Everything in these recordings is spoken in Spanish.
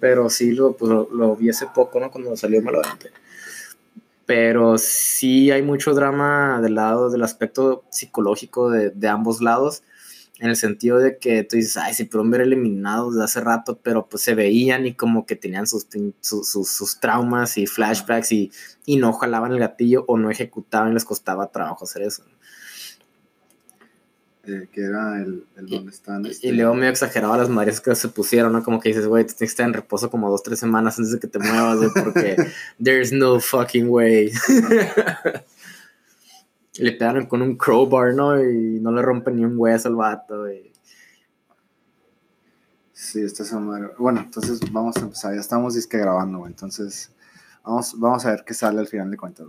Pero sí lo, pues, lo, vi hace poco, ¿no? Cuando salió Malorante. Pero sí hay mucho drama del lado, del aspecto psicológico de, de ambos lados en el sentido de que tú dices, ay, se pudieron ver eliminados de hace rato, pero pues se veían y como que tenían sus, sus, sus, traumas y flashbacks y, y, no jalaban el gatillo o no ejecutaban, les costaba trabajo hacer eso. Eh, que era el, el donde están. Este... Y luego medio exageraba las mareas que se pusieron, ¿no? Como que dices, güey, tienes que estar en reposo como dos, tres semanas antes de que te muevas, güey, porque there's no fucking way. le pegaron con un crowbar, ¿no? Y no le rompen ni un hueso al vato. Y... Sí, esta es Bueno, entonces vamos a empezar. Ya estamos disque grabando, güey. Entonces, vamos, vamos a ver qué sale al final de cuentas.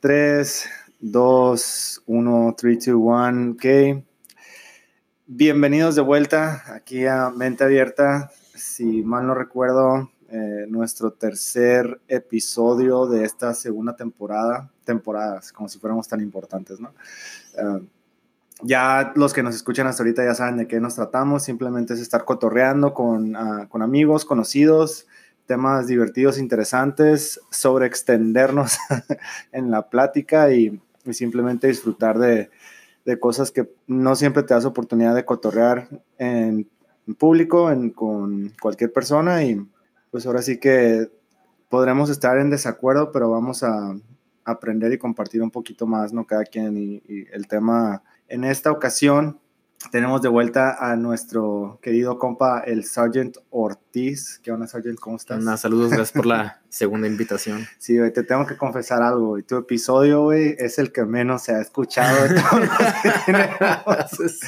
3, 2, 1, 3, 2, 1. Ok. Bienvenidos de vuelta aquí a Mente Abierta. Si mal no recuerdo, eh, nuestro tercer episodio de esta segunda temporada, temporadas, como si fuéramos tan importantes, ¿no? Eh, ya los que nos escuchan hasta ahorita ya saben de qué nos tratamos, simplemente es estar cotorreando con, ah, con amigos, conocidos, temas divertidos, interesantes, sobre extendernos en la plática y, simplemente disfrutar de, de, cosas que no siempre te das oportunidad de cotorrear en, público, en, con cualquier persona y pues ahora sí que podremos estar en desacuerdo, pero vamos a aprender y compartir un poquito más, ¿no? Cada quien y, el tema en esta ocasión tenemos de vuelta a nuestro querido compa, el Sergeant Ortiz. ¿Qué onda, Sergeant? ¿Cómo estás? Una saludos, gracias por la segunda invitación. Sí, güey, te tengo que confesar algo, güey. Tu episodio, güey, es el que menos se ha escuchado de todos los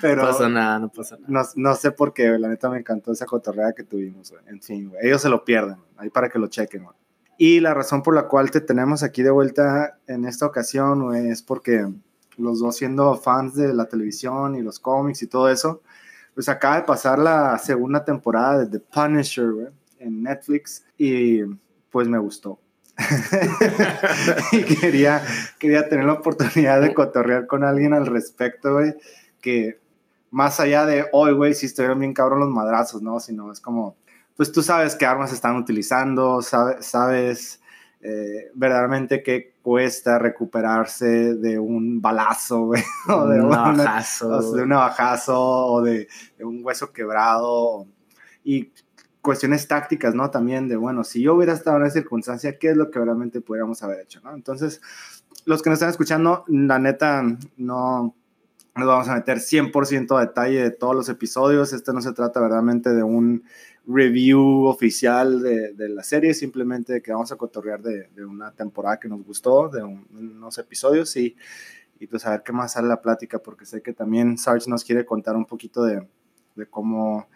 Pero no pasa nada, no pasa nada. No, no sé por qué, La neta me encantó esa cotorrea que tuvimos, güey. En fin, güey. Ellos se lo pierden, ahí para que lo chequen, güey. Y la razón por la cual te tenemos aquí de vuelta en esta ocasión, güey, es porque los dos siendo fans de la televisión y los cómics y todo eso, pues acaba de pasar la segunda temporada de The Punisher en Netflix y pues me gustó. y quería, quería tener la oportunidad de cotorrear con alguien al respecto, güey, que más allá de hoy, güey, si estuvieron bien cabrón los madrazos, ¿no? Sino es como, pues tú sabes qué armas están utilizando, sabes, sabes eh, verdaderamente qué cuesta recuperarse de un balazo, o de un navajazo, o de un navajazo, o de, un hueso quebrado, y cuestiones tácticas, ¿no? También de, bueno, si yo hubiera estado en esa circunstancia, ¿qué es lo que realmente pudiéramos haber hecho, ¿no? Entonces, los que nos están escuchando, la neta, no nos vamos a meter 100% a detalle de todos los episodios, este no se trata verdaderamente de un review oficial de, de, la serie, simplemente que vamos a cotorrear de, de una temporada que nos gustó, de unos episodios y, y, pues a ver qué más sale la plática, porque sé que también Sarge nos quiere contar un poquito de, de cómo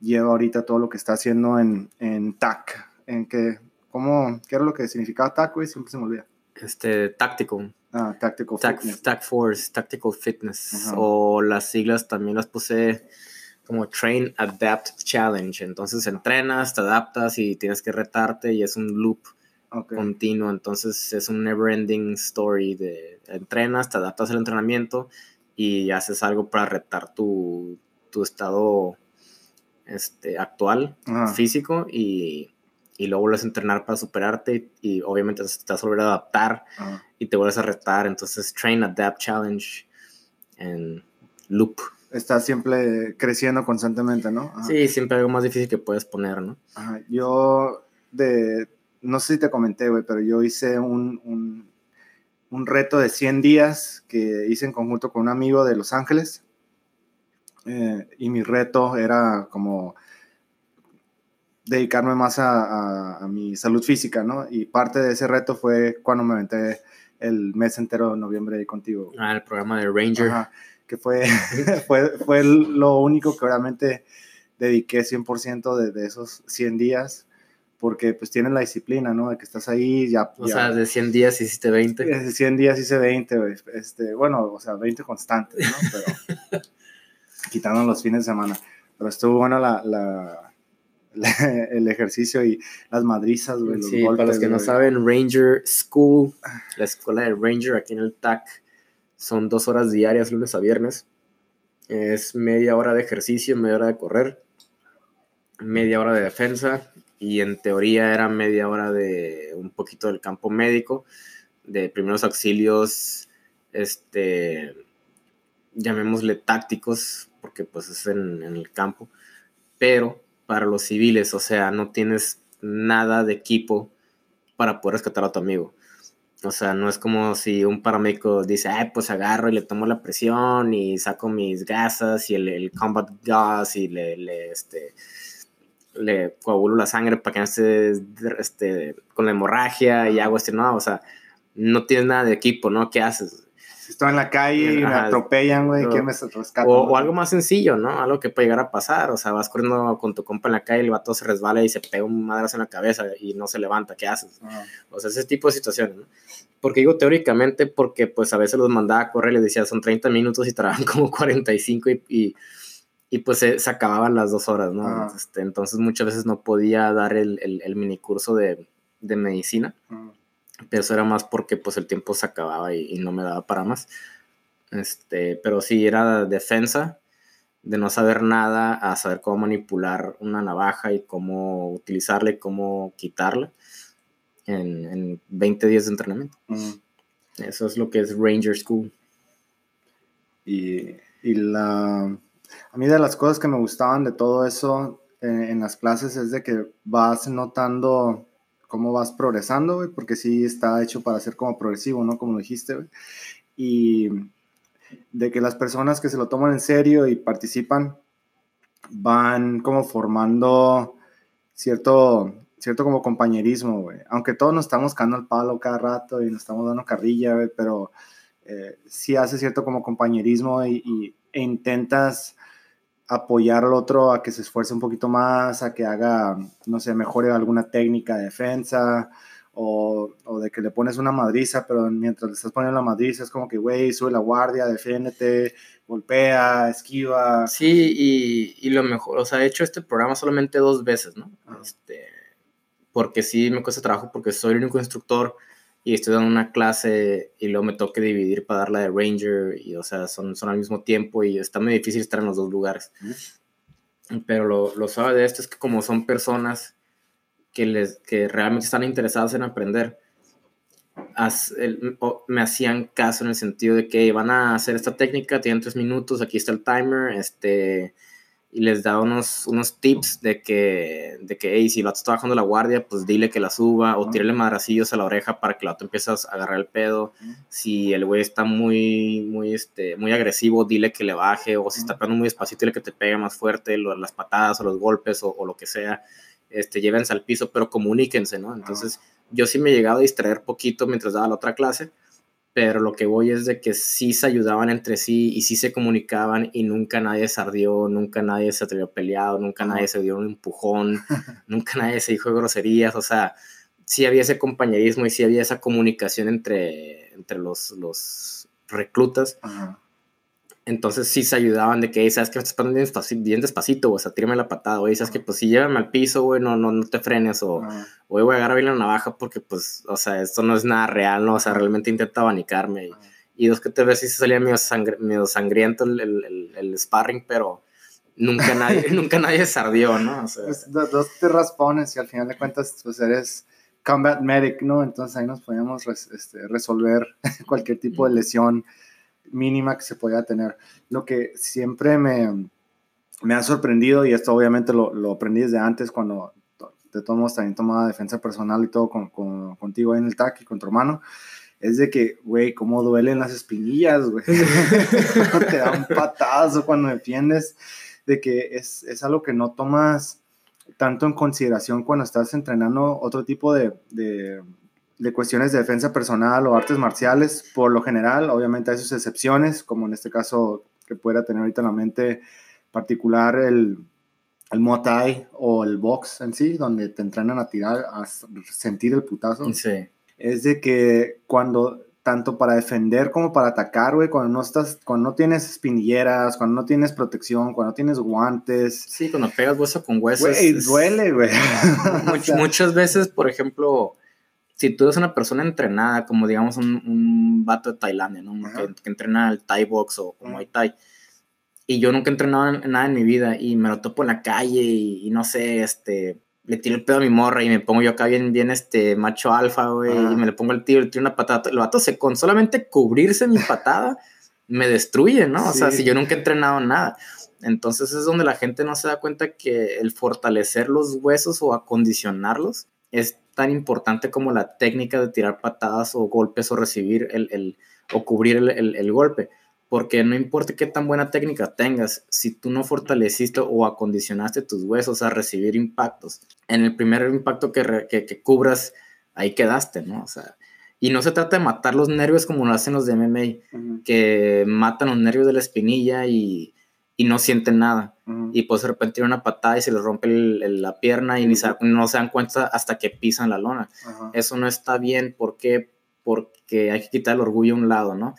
lleva ahorita todo lo que está haciendo en, en TAC, en que, cómo, qué era lo que significaba TAC, güey, siempre se me olvida. Este, táctico. Ah, Tactical Fitness. TAC Force, Tactical Fitness, o las siglas también las puse como Train Adapt Challenge. Entonces entrenas, te adaptas y tienes que retarte y es un loop continuo. Entonces es un never ending story de entrenas, te adaptas al entrenamiento y haces algo para retar tu, tu estado este, actual, físico y, y, luego vuelves a entrenar para superarte y, obviamente te vas a volver a adaptar y te vuelves a retar. Entonces Train Adapt Challenge en loop está siempre creciendo constantemente, ¿no? Sí, siempre algo más difícil que puedes poner, ¿no? Yo, de, no sé si te comenté, güey, pero yo hice un, un, un, reto de 100 días que hice en conjunto con un amigo de Los Ángeles. Eh, y mi reto era como dedicarme más a, a, mi salud física, ¿no? Y parte de ese reto fue cuando me aventé el mes entero de noviembre ahí contigo. Ah, el programa de Ranger. Ajá que fue, fue, fue lo único que realmente dediqué 100% de, de, esos 100 días, porque pues tienes la disciplina, ¿no? De que estás ahí, ya... O sea, de 100 días hiciste 20. De 100 días hice 20, este, bueno, o sea, 20 constantes, ¿no? Pero quitando los fines de semana. Pero estuvo bueno la, la, el ejercicio y las madrizas, güey. Sí, para los que no saben, Ranger School, la escuela de Ranger aquí en el TAC, son dos horas diarias, lunes a viernes. Es media hora de ejercicio, media hora de correr, media hora de defensa y en teoría era media hora de un poquito del campo médico, de primeros auxilios, este, llamémosle tácticos, porque pues es en, en el campo, pero para los civiles, o sea, no tienes nada de equipo para poder rescatar a tu amigo. O sea, no es como si un paramédico dice, Ay, pues agarro y le tomo la presión y saco mis gasas y el, el combat gas y le, le, este, le coagulo la sangre para que no esté este, con la hemorragia y hago este, no, o sea, no tienes nada de equipo, ¿no? ¿Qué haces? Si estoy en la calle y me atropellan, güey, ¿qué me rescatan? O, algo más sencillo, ¿no? Algo que puede llegar a pasar. O sea, vas corriendo con tu compa en la calle, el vato se resbala y se pega un madrazo en la cabeza y no se levanta. ¿Qué haces? O sea, ese tipo de situaciones, ¿no? Porque digo teóricamente, porque pues a veces los mandaba a correr y les decía son 30 minutos y trabajan como 45 y, y, y pues se, se, acababan las dos horas, ¿no? Este, entonces muchas veces no podía dar el, el, el mini curso de, de medicina pero eso era más porque pues el tiempo se acababa y, no me daba para más. Este, pero sí, era defensa, de no saber nada a saber cómo manipular una navaja y cómo utilizarla y cómo quitarla en, en 20 días de entrenamiento. Eso es lo que es Ranger School. Y, y, la... A mí de las cosas que me gustaban de todo eso eh, en las clases es de que vas notando cómo vas progresando, güey, porque sí está hecho para ser como progresivo, ¿no? Como lo dijiste, güey. Y de que las personas que se lo toman en serio y participan van como formando cierto, cierto como compañerismo, güey. Aunque todos nos estamos cagando el palo cada rato y nos estamos dando carrilla, güey, pero eh, sí hace cierto como compañerismo y, y e intentas apoyar al otro a que se esfuerce un poquito más, a que haga, no sé, mejore alguna técnica de defensa, o, o, de que le pones una madriza, pero mientras le estás poniendo la madriza es como que, güey, sube la guardia, defiéndete, golpea, esquiva. Sí, y, y, lo mejor, o sea, he hecho este programa solamente dos veces, ¿no? Este, porque sí me cuesta trabajo porque soy el único instructor y estoy dando una clase y luego me toque dividir para dar la de Ranger y o sea, son, son al mismo tiempo y está muy difícil estar en los dos lugares. Pero lo, lo suave de esto es que como son personas que, les, que realmente están interesadas en aprender, me hacían caso en el sentido de que van a hacer esta técnica, tienen tres minutos, aquí está el timer, este, y les da unos, unos tips de que, de que hey, si el vato está bajando la guardia, pues dile que la suba o tírale madracillos a la oreja para que el vato empiece a agarrar el pedo. Si el güey está muy, muy, este, muy agresivo, dile que le baje o si está pegando muy despacito, dile que te pegue más fuerte, las patadas o los golpes o, lo que sea. Este, llévense al piso, pero comuníquense, ¿no? Entonces, yo sí me he llegado a distraer poquito mientras daba la otra clase pero lo que voy es de que sí se ayudaban entre sí y sí se comunicaban y nunca nadie se ardió, nunca nadie se atrevió peleado, nunca nadie se dio un empujón, nunca nadie se dijo groserías, o sea, sí había ese compañerismo y sí había esa comunicación entre, entre los, los reclutas. Entonces sí se ayudaban de que, ¿sabes que Estás pasando bien despacito, o sea, tírame la patada, güey, ¿sabes que Pues si llévame al piso, güey, no, no, no te frenes, o, güey, voy a agarrar bien la navaja porque, pues, o sea, esto no es nada real, ¿no? O sea, realmente intenta abanicarme. Y, dos que te ves, sí se salía medio, sangriento el, el, el, sparring, pero nunca nadie, nunca nadie se ardió, ¿no? O sea, pues, dos te raspones y al final de cuentas, pues eres combat medic, ¿no? Entonces ahí nos podíamos este, resolver cualquier tipo de lesión mínima que se podía tener. Lo que siempre me, me ha sorprendido, y esto obviamente lo, lo aprendí desde antes cuando te tomamos también tomaba defensa personal y todo con, con, contigo en el TAC y con tu hermano, es de que, güey, cómo duelen las espinillas, güey. te da un patazo cuando defiendes, de que es, es, algo que no tomas tanto en consideración cuando estás entrenando otro tipo de, de, de cuestiones de defensa personal o artes marciales, por lo general, obviamente hay sus excepciones, como en este caso que pueda tener ahorita en la mente particular el, el Muay Thai o el box en sí, donde te entrenan a tirar, a sentir el putazo. Sí. Es de que cuando, tanto para defender como para atacar, güey, cuando no estás, cuando no tienes espinilleras, cuando no tienes protección, cuando no tienes guantes. Sí, cuando pegas hueso con hueso. Güey, duele, güey. muchas veces, por ejemplo, si tú eres una persona entrenada, como digamos un, un vato de Tailandia, ¿no? Que, entrena el Thai box o como Muay Thai, y yo nunca he entrenado en, nada en mi vida y me lo topo en la calle y, no sé, este, le tiro el pedo a mi morra y me pongo yo acá bien, bien, este, macho alfa, güey, y me le pongo el tiro, le tiro una patada. El vato se, con solamente cubrirse mi patada, me destruye, ¿no? O sea, si yo nunca he entrenado nada. Entonces es donde la gente no se da cuenta que el fortalecer los huesos o acondicionarlos es tan importante como la técnica de tirar patadas o golpes o recibir el, el o cubrir el, el, golpe. Porque no importa qué tan buena técnica tengas, si tú no fortaleciste o acondicionaste tus huesos a recibir impactos, en el primer impacto que, que, que cubras, ahí quedaste, ¿no? O sea, y no se trata de matar los nervios como lo hacen los de MMA, que matan los nervios de la espinilla y y no sienten nada. Y pues de repente tiene una patada y se les rompe la pierna y ni no se dan cuenta hasta que pisan la lona. Eso no está bien. ¿Por qué? Porque hay que quitar el orgullo a un lado, ¿no?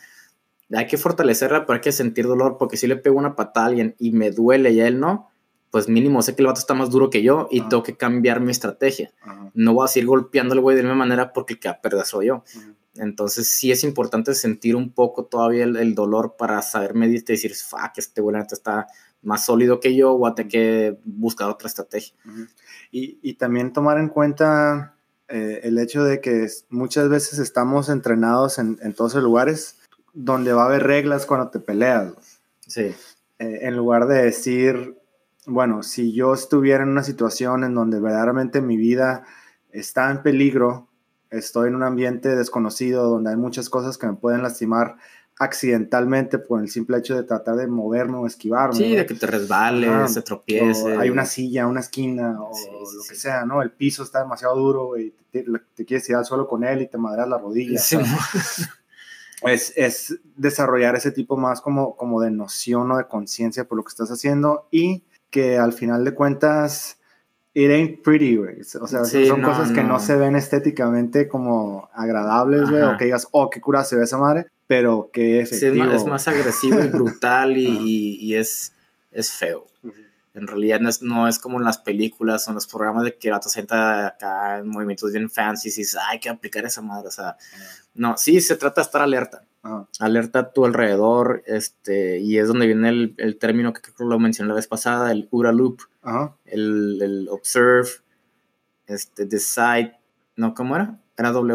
Hay que fortalecerla, pero hay que sentir dolor, porque si le pego una patada a alguien y me duele y a él no, pues mínimo sé que el vato está más duro que yo y tengo que cambiar mi estrategia. No voy a seguir golpeando al güey de la misma manera porque el que a perder soy yo. Entonces sí es importante sentir un poco todavía el, dolor para saber medirte y decir, fuck, este güey está más sólido que yo, voy a tener que buscar otra estrategia. y, y, también tomar en cuenta eh, el hecho de que muchas veces estamos entrenados en, en, todos los lugares donde va a haber reglas cuando te peleas. Sí. Eh, en lugar de decir, bueno, si yo estuviera en una situación en donde verdaderamente mi vida está en peligro, estoy en un ambiente desconocido donde hay muchas cosas que me pueden lastimar accidentalmente por el simple hecho de tratar de moverme o esquivarme. Sí, de que te resbales, te tropieces. Hay una silla, una esquina o lo que sea, ¿no? El piso está demasiado duro y te, quieres tirar solo con él y te madreas la rodilla. es, es, desarrollar ese tipo más como, como de noción o de conciencia por lo que estás haciendo y que al final de cuentas it ain't pretty, güey. O sea, son cosas que no se ven estéticamente como agradables, güey, o que digas, oh, qué cura se ve esa madre, pero que efectivo. Sí, es, más, agresivo y brutal y, y, es, es feo. En realidad no es, no es como en las películas o en los programas de que vato sienta acá en movimientos bien fancy y dices, hay que aplicar esa madre. O sea, no, sí se trata de estar alerta. Alerta a tu alrededor, este, y es donde viene el, el término que creo que lo mencioné la vez pasada, el URA loop, el, el, observe, este, decide, ¿no? ¿Cómo era? Era W,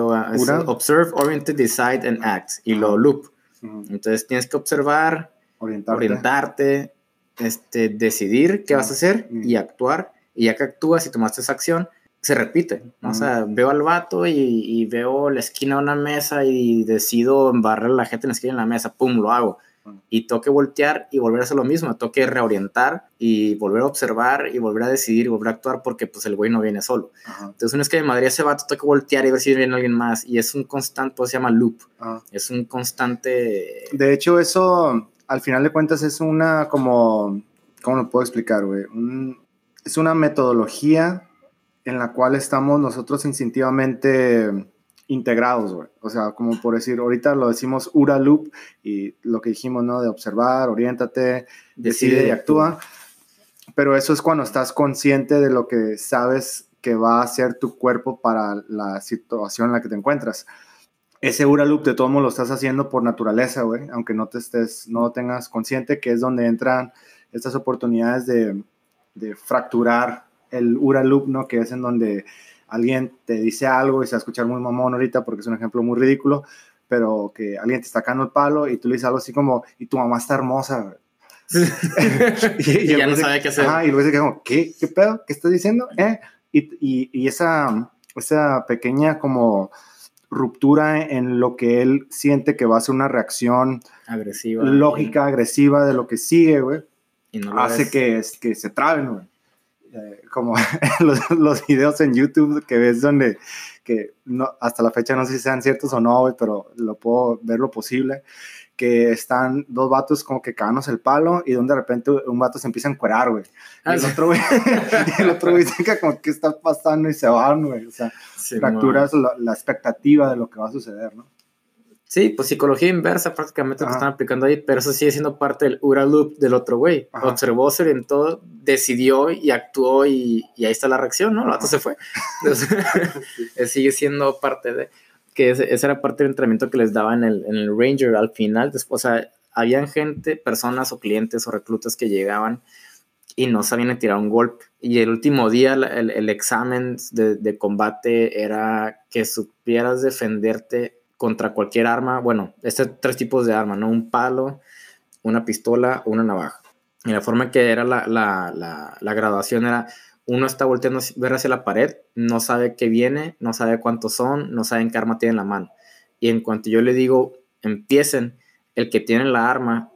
observe, oriented, decide and act, y lo loop. Entonces tienes que observar, orientarte, este, decidir qué vas a hacer y actuar, y ya que actúas y tomaste esa acción, se repite. O sea, veo al vato y, veo la esquina de una mesa y decido embarrar a la gente en la esquina de la mesa, pum, lo hago. Y tengo que voltear y volver a hacer lo mismo, tengo que reorientar y volver a observar y volver a decidir y volver a actuar porque pues el güey no viene solo. Entonces una vez que de Madrid ese vato tengo que voltear y ver si viene alguien más y es un constante, pues se llama loop, es un constante... De hecho eso al final de cuentas es una como, ¿cómo lo puedo explicar, güey? es una metodología en la cual estamos nosotros instintivamente integrados, güey. O sea, como por decir, ahorita lo decimos URA loop y lo que dijimos, ¿no? De observar, oriéntate, decide, y actúa. Pero eso es cuando estás consciente de lo que sabes que va a hacer tu cuerpo para la situación en la que te encuentras. Ese URA loop de todo modo lo estás haciendo por naturaleza, güey, aunque no te estés, no tengas consciente que es donde entran estas oportunidades de, de fracturar el Ura Loop, ¿no? Que es en donde alguien te dice algo y se va a escuchar muy mamón ahorita porque es un ejemplo muy ridículo, pero que alguien te está sacando el palo y tú le dices algo así como, y tu mamá está hermosa. y, ya no sabe qué hacer. y luego dice como, ¿qué? ¿Qué pedo? ¿Qué estás diciendo? ¿Eh? Y, y, esa, esa pequeña como ruptura en lo que él siente que va a ser una reacción agresiva, lógica, agresiva de lo que sigue, güey, hace que, que se traben, güey. Eh, como los, los, videos en YouTube que ves donde, que no, hasta la fecha no sé si sean ciertos o no, pero lo puedo ver lo posible, que están dos vatos como que cagándose el palo y donde de repente un vato se empieza a encuerar, güey. Y el, ah, otro, güey el otro güey dice como, ¿qué está pasando? Y se van, güey. O sea, fracturas la, la expectativa de lo que va a suceder, ¿no? Sí, pues psicología inversa prácticamente lo que están aplicando ahí, pero eso sigue siendo parte del Ura Loop del otro güey. Observó, se orientó, decidió y actuó y, ahí está la reacción, ¿no? El se fue. sigue siendo parte de... Que esa era parte del entrenamiento que les daba en el, en el Ranger al final. Después, o sea, habían gente, personas o clientes o reclutas que llegaban y no sabían tirar un golpe. Y el último día el, el examen de, de, combate era que supieras defenderte contra cualquier arma. Bueno, este tres tipos de arma, ¿no? Un palo, una pistola una navaja. Y la forma que era la, la, la, la graduación era uno está volteando a ver hacia la pared, no sabe qué viene, no sabe cuántos son, no saben qué arma tiene en la mano. Y en cuanto yo le digo, empiecen, el que tiene la arma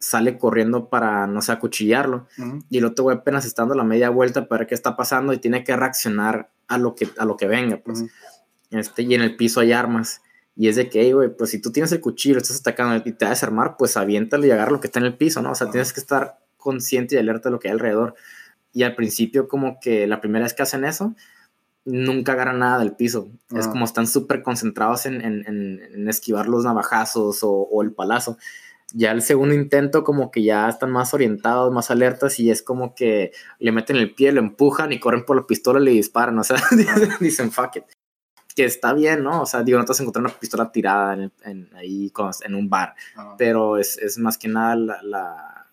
sale corriendo para, no sé, acuchillarlo. Y el otro güey apenas está dando la media vuelta para ver qué está pasando y tiene que reaccionar a lo que, a lo que venga, pues. este, y en el piso hay armas. Y es de que, güey, pues si tú tienes el cuchillo, estás atacando y te vas a desarmar, pues aviéntalo y agarra lo que está en el piso, ¿no? O sea, tienes que estar consciente y alerta de lo que hay alrededor. Y al principio, como que la primera vez que hacen eso, nunca agarran nada del piso. Es como están súper concentrados en, en, en, esquivar los navajazos o, o, el palazo. Ya el segundo intento, como que ya están más orientados, más alertas, y es como que le meten el pie, lo empujan y corren por la pistola y le disparan. O sea, dicen fuck it. Que está bien, ¿no? O sea, digo, no te vas a encontrar una pistola tirada en, ahí en un bar, pero es, es, más que nada la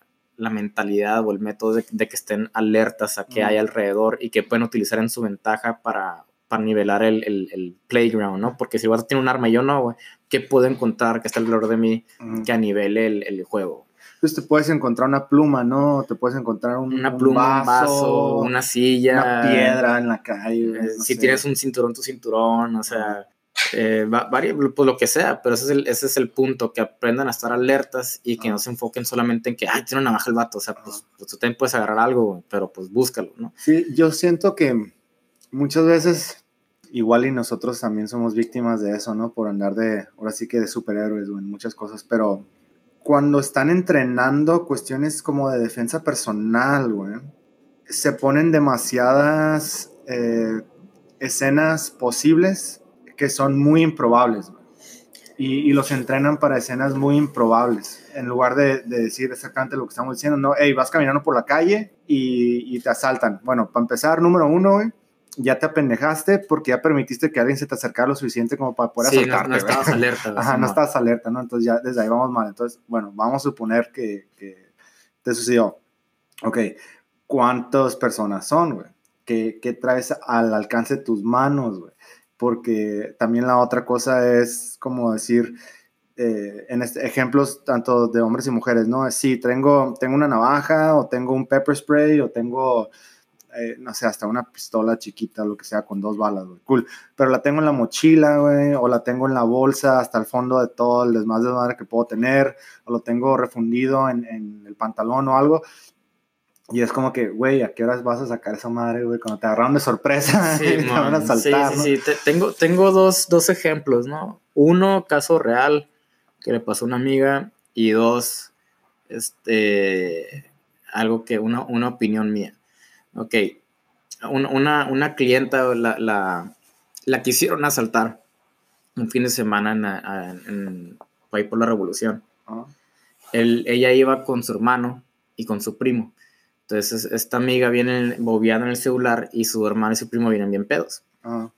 la mentalidad o el método de, que estén alertas a qué hay alrededor y que pueden utilizar en su ventaja para, para nivelar el, el, playground, ¿no? Porque si vas a tener un arma y yo no, güey, ¿qué puedo encontrar que está alrededor de mí que a nivele el, el juego? Pues te puedes encontrar una pluma, ¿no? Te puedes encontrar un, una pluma, un vaso, una silla, una piedra en la calle. Eh, si tienes un cinturón, tu cinturón, o sea, eh, pues lo que sea, pero ese es, el, ese es el punto, que aprendan a estar alertas y que no se enfoquen solamente en que, ay, tiene una navaja el vato, o sea, pues, pues, tú también puedes agarrar algo, pero pues búscalo, ¿no? Sí, yo siento que muchas veces, igual y nosotros también somos víctimas de eso, ¿no? Por andar de, ahora sí que de superhéroes o en muchas cosas, pero cuando están entrenando cuestiones como de defensa personal, güey, se ponen demasiadas eh, escenas posibles que son muy improbables. Y, y, los entrenan para escenas muy improbables. En lugar de, de, decir exactamente lo que estamos diciendo, no, hey, vas caminando por la calle y, y te asaltan. Bueno, para empezar, número uno, güey, ya te apendejaste porque ya permitiste que alguien se te acercara lo suficiente como para poder sí, asaltarte. No, no estabas alerta. Ajá, no, estabas alerta, ¿no? Entonces ya desde ahí vamos mal. Entonces, bueno, vamos a suponer que, que te sucedió. Ok, ¿cuántas personas son, güey? ¿Qué, ¿Qué traes al alcance de tus manos, güey? porque también la otra cosa es como decir, eh, en este, ejemplos tanto de hombres y mujeres, ¿no? Sí, tengo, tengo una navaja o tengo un pepper spray o tengo, eh, no sé, hasta una pistola chiquita, lo que sea, con dos balas, güey, cool. Pero la tengo en la mochila, güey, o la tengo en la bolsa hasta el fondo de todo el desmadre de madre que puedo tener, o lo tengo refundido en, en el pantalón o algo. Y es como que, güey, ¿a qué horas vas a sacar esa madre, güey? Cuando te agarraron de sorpresa sí, te van a saltar, sí, sí, sí. tengo, tengo dos, dos, ejemplos, ¿no? Uno, caso real, que le pasó a una amiga, y dos, este, algo que, una, una opinión mía. Ok, una, una clienta la, la, la, quisieron asaltar un fin de semana en, en, ahí por la Revolución. Ah. ella iba con su hermano y con su primo entonces, esta amiga viene bobeando en el celular y su hermano y su primo vienen bien pedos. Ah.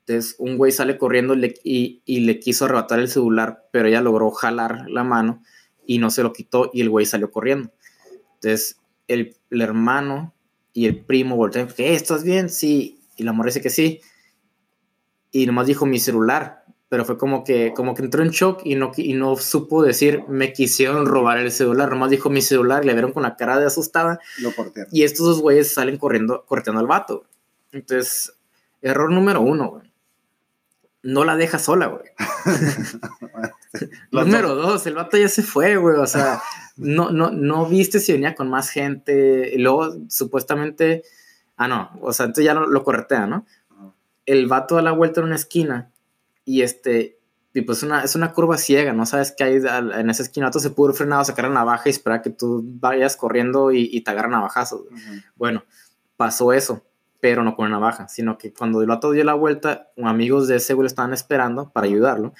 Entonces, un güey sale corriendo y, y, le quiso arrebatar el celular, pero ella logró jalar la mano y no se lo quitó y el güey salió corriendo. Entonces, el, el hermano y el primo voltean, ¿qué? ¿Estás bien? Sí. Y la morra dice que sí. Y nomás dijo mi celular pero fue como que, como que entró en shock y no, y no supo decir, me quisieron robar el celular, nomás dijo mi celular le vieron con la cara de asustada. Lo y estos dos güeyes salen corriendo, corriendo al vato. Entonces, error número uno, güey. No la deja sola, güey. número dos, el vato ya se fue, güey. O sea, no, no, no viste si venía con más gente. Y luego, supuestamente, ah, no, o sea, entonces ya lo, lo corretea, ¿no? El vato da la vuelta en una esquina y este, y pues una, es una curva ciega, no sabes qué hay en esa esquina. Tú se pudo frenado, sacar la navaja y esperar que tú vayas corriendo y, y te agarran navajazos. Bueno, pasó eso, pero no con la navaja, sino que cuando el vato dio la vuelta, amigos de ese güey estaban esperando para ayudarlo.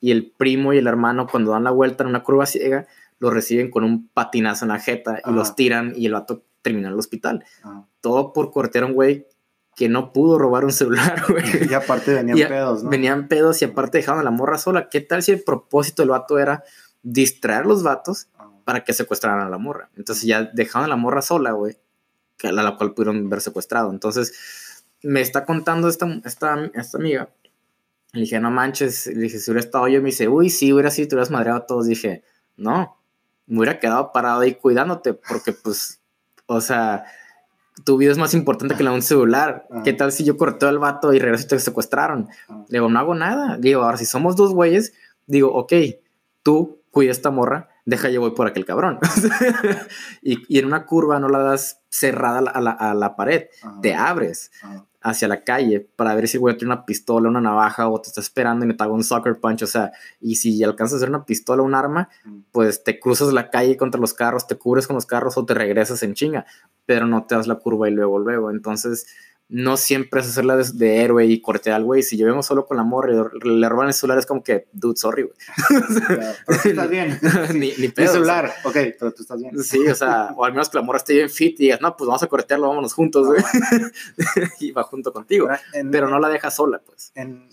Y el primo y el hermano, cuando dan la vuelta en una curva ciega, lo reciben con un patinazo en la jeta y los tiran y el vato termina en el hospital. Todo por cortar a un güey que no pudo robar un celular, güey. Y aparte venían pedos, ¿no? Venían pedos y aparte dejaban a la morra sola. ¿Qué tal si el propósito del vato era distraer a los vatos para que secuestraran a la morra. Entonces ya dejaron a la morra sola, güey, que a la cual pudieron ver secuestrado. Entonces me está contando esta, esta, esta amiga. Le dije, no manches. Le dije, si hubiera estado yo, me dice, uy, sí, hubiera sido, te hubieras madreado a todos. Dije, no, me hubiera quedado parado ahí cuidándote, porque pues, o sea, tu vida es más importante que la de un celular. ¿Qué tal si yo corté al vato y regreso y te secuestraron? Le digo, no hago nada. digo, ahora si somos dos güeyes, digo, ok, tú cuida esta morra, deja yo voy por aquel cabrón. y, en una curva no la das cerrada a la, pared, te abres hacia la calle para ver si voy a tener una pistola, una navaja o te está esperando y me hago un soccer punch, o sea, y si alcanzas a hacer una pistola o un arma, pues te cruzas la calle contra los carros, te cubres con los carros o te regresas en chinga, pero no te das la curva y luego, luego, entonces no siempre es hacerla de, héroe y cortear al güey. Si vengo solo con la morra y le roban el celular, es como que, dude, sorry, güey. pero tú estás bien. ni, ni pedo. celular, ok, pero tú estás bien. Sí, o sea, o al menos que la morra esté bien fit y digas, no, pues vamos a cortearlo, vámonos juntos, güey. y va junto contigo. pero no la dejas sola, pues. En,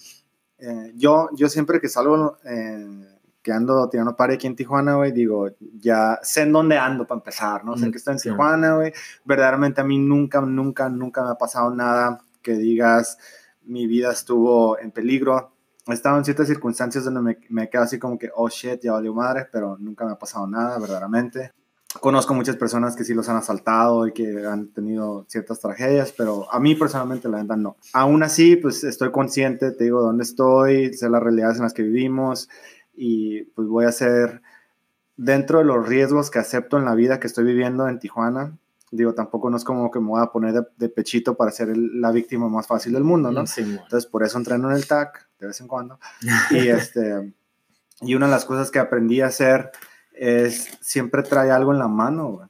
eh, yo, yo siempre que salgo. Eh, que ando tirando pare aquí en Tijuana, güey, digo, ya sé en dónde ando para empezar, ¿no? Sé que estoy en Tijuana, güey. Verdaderamente a mí nunca, nunca, nunca me ha pasado nada que digas, mi vida estuvo en peligro. He estado en ciertas circunstancias donde me, me quedo así como que, oh shit, ya valió madre, pero nunca me ha pasado nada, verdaderamente. Conozco muchas personas que sí los han asaltado y que han tenido ciertas tragedias, pero a mí personalmente la verdad no. Aún así, pues estoy consciente, te digo dónde estoy, sé las realidades en las que vivimos y pues voy a hacer dentro de los riesgos que acepto en la vida que estoy viviendo en Tijuana. Digo, tampoco no es como que me voy a poner de, pechito para ser la víctima más fácil del mundo, ¿no? Entonces, por eso entreno en el TAC de vez en cuando. y, este, y una de las cosas que aprendí a hacer es siempre trae algo en la mano,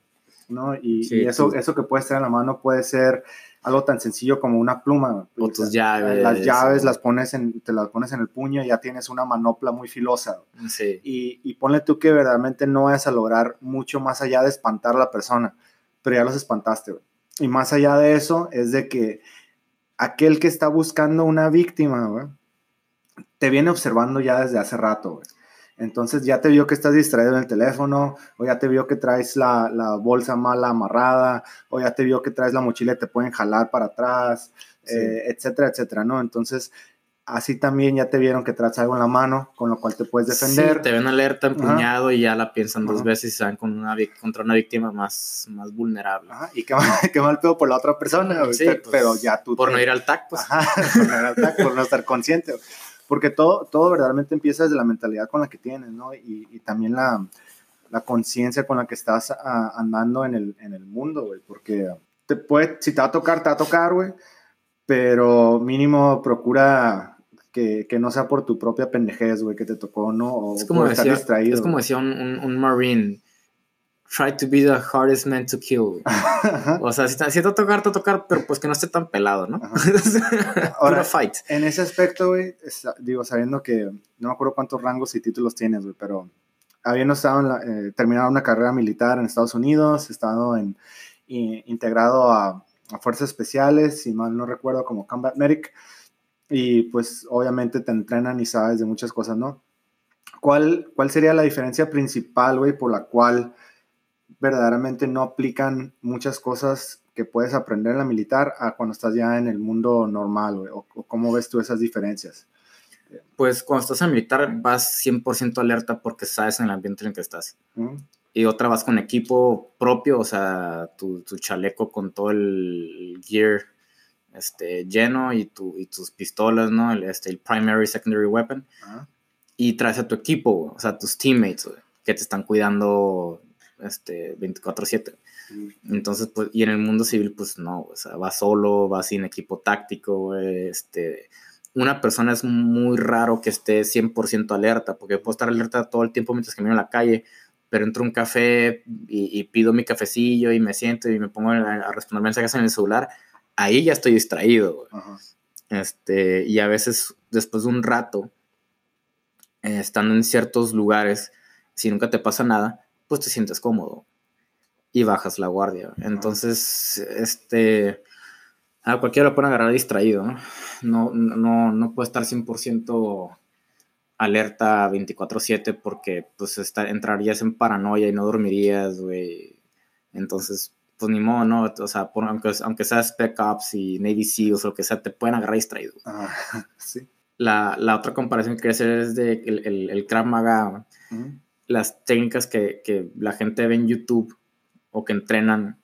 ¿no? Y, eso, eso que puedes traer en la mano puede ser algo tan sencillo como una pluma. O tus llaves. Las llaves las pones en, te las pones en el puño y ya tienes una manopla muy filosa. Sí. Y, y ponle tú que verdaderamente no vas a lograr mucho más allá de espantar a la persona, pero ya los espantaste. Y más allá de eso es de que aquel que está buscando una víctima, te viene observando ya desde hace rato. Entonces ya te vio que estás distraído en el teléfono, o ya te vio que traes la, bolsa mala amarrada, o ya te vio que traes la mochila y te pueden jalar para atrás, eh, etcétera, etcétera, ¿no? Entonces, así también ya te vieron que traes algo en la mano, con lo cual te puedes defender. te ven alerta, empuñado y ya la piensan dos veces y se van con una, contra una víctima más, más vulnerable. y qué mal, qué mal pedo por la otra persona, sí, pues, pero ya tú... Por no ir al TAC, pues. por no ir al TAC, por no estar consciente porque todo, todo verdaderamente empieza desde la mentalidad con la que tienes, ¿no? Y, y también la, la conciencia con la que estás ah, andando en el, en el mundo, güey, porque te puede, si te va a tocar, te va a tocar, güey, pero mínimo procura que, que, no sea por tu propia pendejez, güey, que te tocó, ¿no? O es como decía, distraído. Es como decía un, un, un marine, try to be the hardest man to kill. o sea, si si te tocar, te tocar, pero pues que no esté tan pelado, ¿no? Ahora, fight. En ese aspecto, güey, digo, sabiendo que no me acuerdo cuántos rangos y títulos tienes, güey, pero habiendo estado en la, eh, terminado una carrera militar en Estados Unidos, estado en, integrado a, a, fuerzas especiales, si mal no recuerdo, como Combat Medic, y pues obviamente te entrenan y sabes de muchas cosas, ¿no? ¿Cuál, cuál sería la diferencia principal, güey, por la cual verdaderamente no aplican muchas cosas que puedes aprender en la militar a cuando estás ya en el mundo normal, O, cómo ves tú esas diferencias? Pues cuando estás en militar vas 100% alerta porque sabes en el ambiente en el que estás. Y otra vas con equipo propio, o sea, tu, tu chaleco con todo el gear este, lleno y, tu, y tus pistolas, ¿no? El, este, el primary, secondary weapon. Y traes a tu equipo, o sea, tus teammates, que te están cuidando este, 24/7. Entonces, pues, y en el mundo civil, pues no, o sea, va solo, va sin equipo táctico, este, una persona es muy raro que esté 100% alerta, porque puedo estar alerta todo el tiempo mientras camino en la calle, pero entro a un café y, pido mi cafecillo y me siento y me pongo a, responder mensajes en el celular, ahí ya estoy distraído. Este, y a veces, después de un rato, eh, estando en ciertos lugares, si nunca te pasa nada, pues te sientes cómodo y bajas la guardia. Entonces, este, a cualquiera lo pueden agarrar distraído, ¿no? No, no, no puede estar 100% alerta 24/7 porque pues está, entrarías en paranoia y no dormirías, güey. Entonces, pues ni modo, ¿no? O sea, aunque, aunque sea Spec Ops y Navy SEALs o lo que sea, te pueden agarrar distraído. Ah, sí. La, la, otra comparación que quería hacer es de el, el, el Krav Maga, las técnicas que, que la gente ve en YouTube o que entrenan,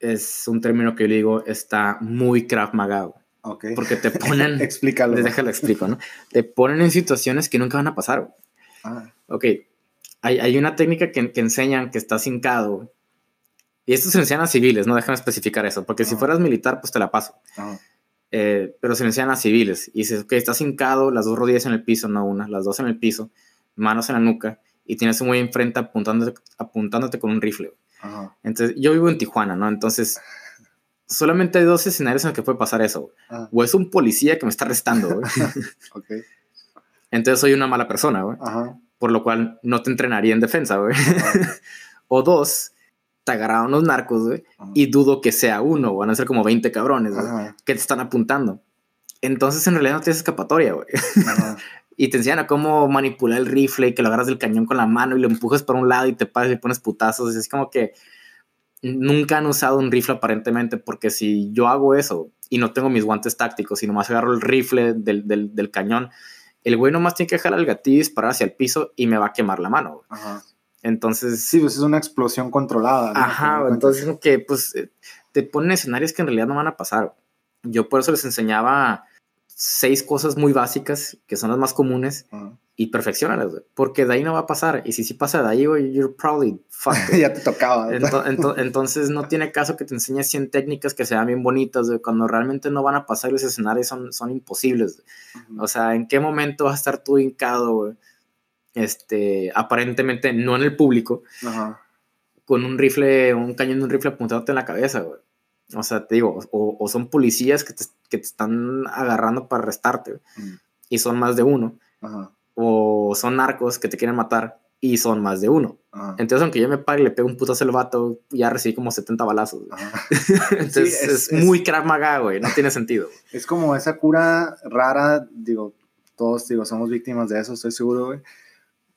es un término que yo digo, está muy Krav Maga. Okay. Porque te ponen. Explícalo. Déjalo explico, ¿no? Te ponen en situaciones que nunca van a pasar. Ah. Ok. Hay, hay, una técnica que, que, enseñan que está hincado. Y esto se enseñan a civiles, no déjame especificar eso. Porque si fueras militar, pues te la paso. Ah. Eh, pero se enseñan a civiles. Y dices, ok, estás hincado, las dos rodillas en el piso, no una, las dos en el piso, manos en la nuca. Y tienes un güey enfrente apuntándote, apuntándote con un rifle. Ajá. Entonces, yo vivo en Tijuana, ¿no? Entonces solamente hay dos escenarios en los que puede pasar eso. Ah. O es un policía que me está arrestando, güey. okay. Entonces soy una mala persona, güey. Ajá. Por lo cual no te entrenaría en defensa, güey. o dos, te agarraron los narcos, güey. Y dudo que sea uno, van a ser como 20 cabrones, güey, que te están apuntando. Entonces en realidad no tienes escapatoria, güey. y te enseñan a cómo manipular el rifle y que lo agarras del cañón con la mano y lo empujas por un lado y te pasas y pones putazos. Es como que nunca han usado un rifle aparentemente, porque si yo hago eso y no tengo mis guantes tácticos y nomás agarro el rifle del, del, del cañón, el güey nomás tiene que jalar el gatillo y disparar hacia el piso y me va a quemar la mano. Ajá. Entonces... Sí, pues es una explosión controlada. ¿no? Ajá, entonces que pues te ponen escenarios que en realidad no van a pasar. Yo por eso les enseñaba seis cosas muy básicas, que son las más comunes, Ajá. y perfeccionalas, güey. Porque de ahí no va a pasar. Y si sí pasa de ahí, güey, you're probably fucked. ya te tocaba. Ento, ento, entonces no tiene caso que te enseñes 100 técnicas que sean bien bonitas, güey, cuando realmente no van a pasar los escenarios son, son imposibles. Uh -huh. O sea, ¿en qué momento vas a estar tú hincado, güey? Este, aparentemente no en el público, con un rifle, un cañón de un rifle apuntándote en la cabeza, güey. O sea, te digo, o, o son policías que te, que te, están agarrando para arrestarte, -huh. y son más de uno. Ajá. O son narcos que te quieren matar y son más de uno. Ajá. Entonces, aunque yo me pague y le pego un putazo al vato, ya recibí como 70 balazos. Entonces, Sí, es, es, muy Krav Maga, güey. No tiene sentido. Es como esa cura rara, digo, todos digo, somos víctimas de eso, estoy seguro, güey.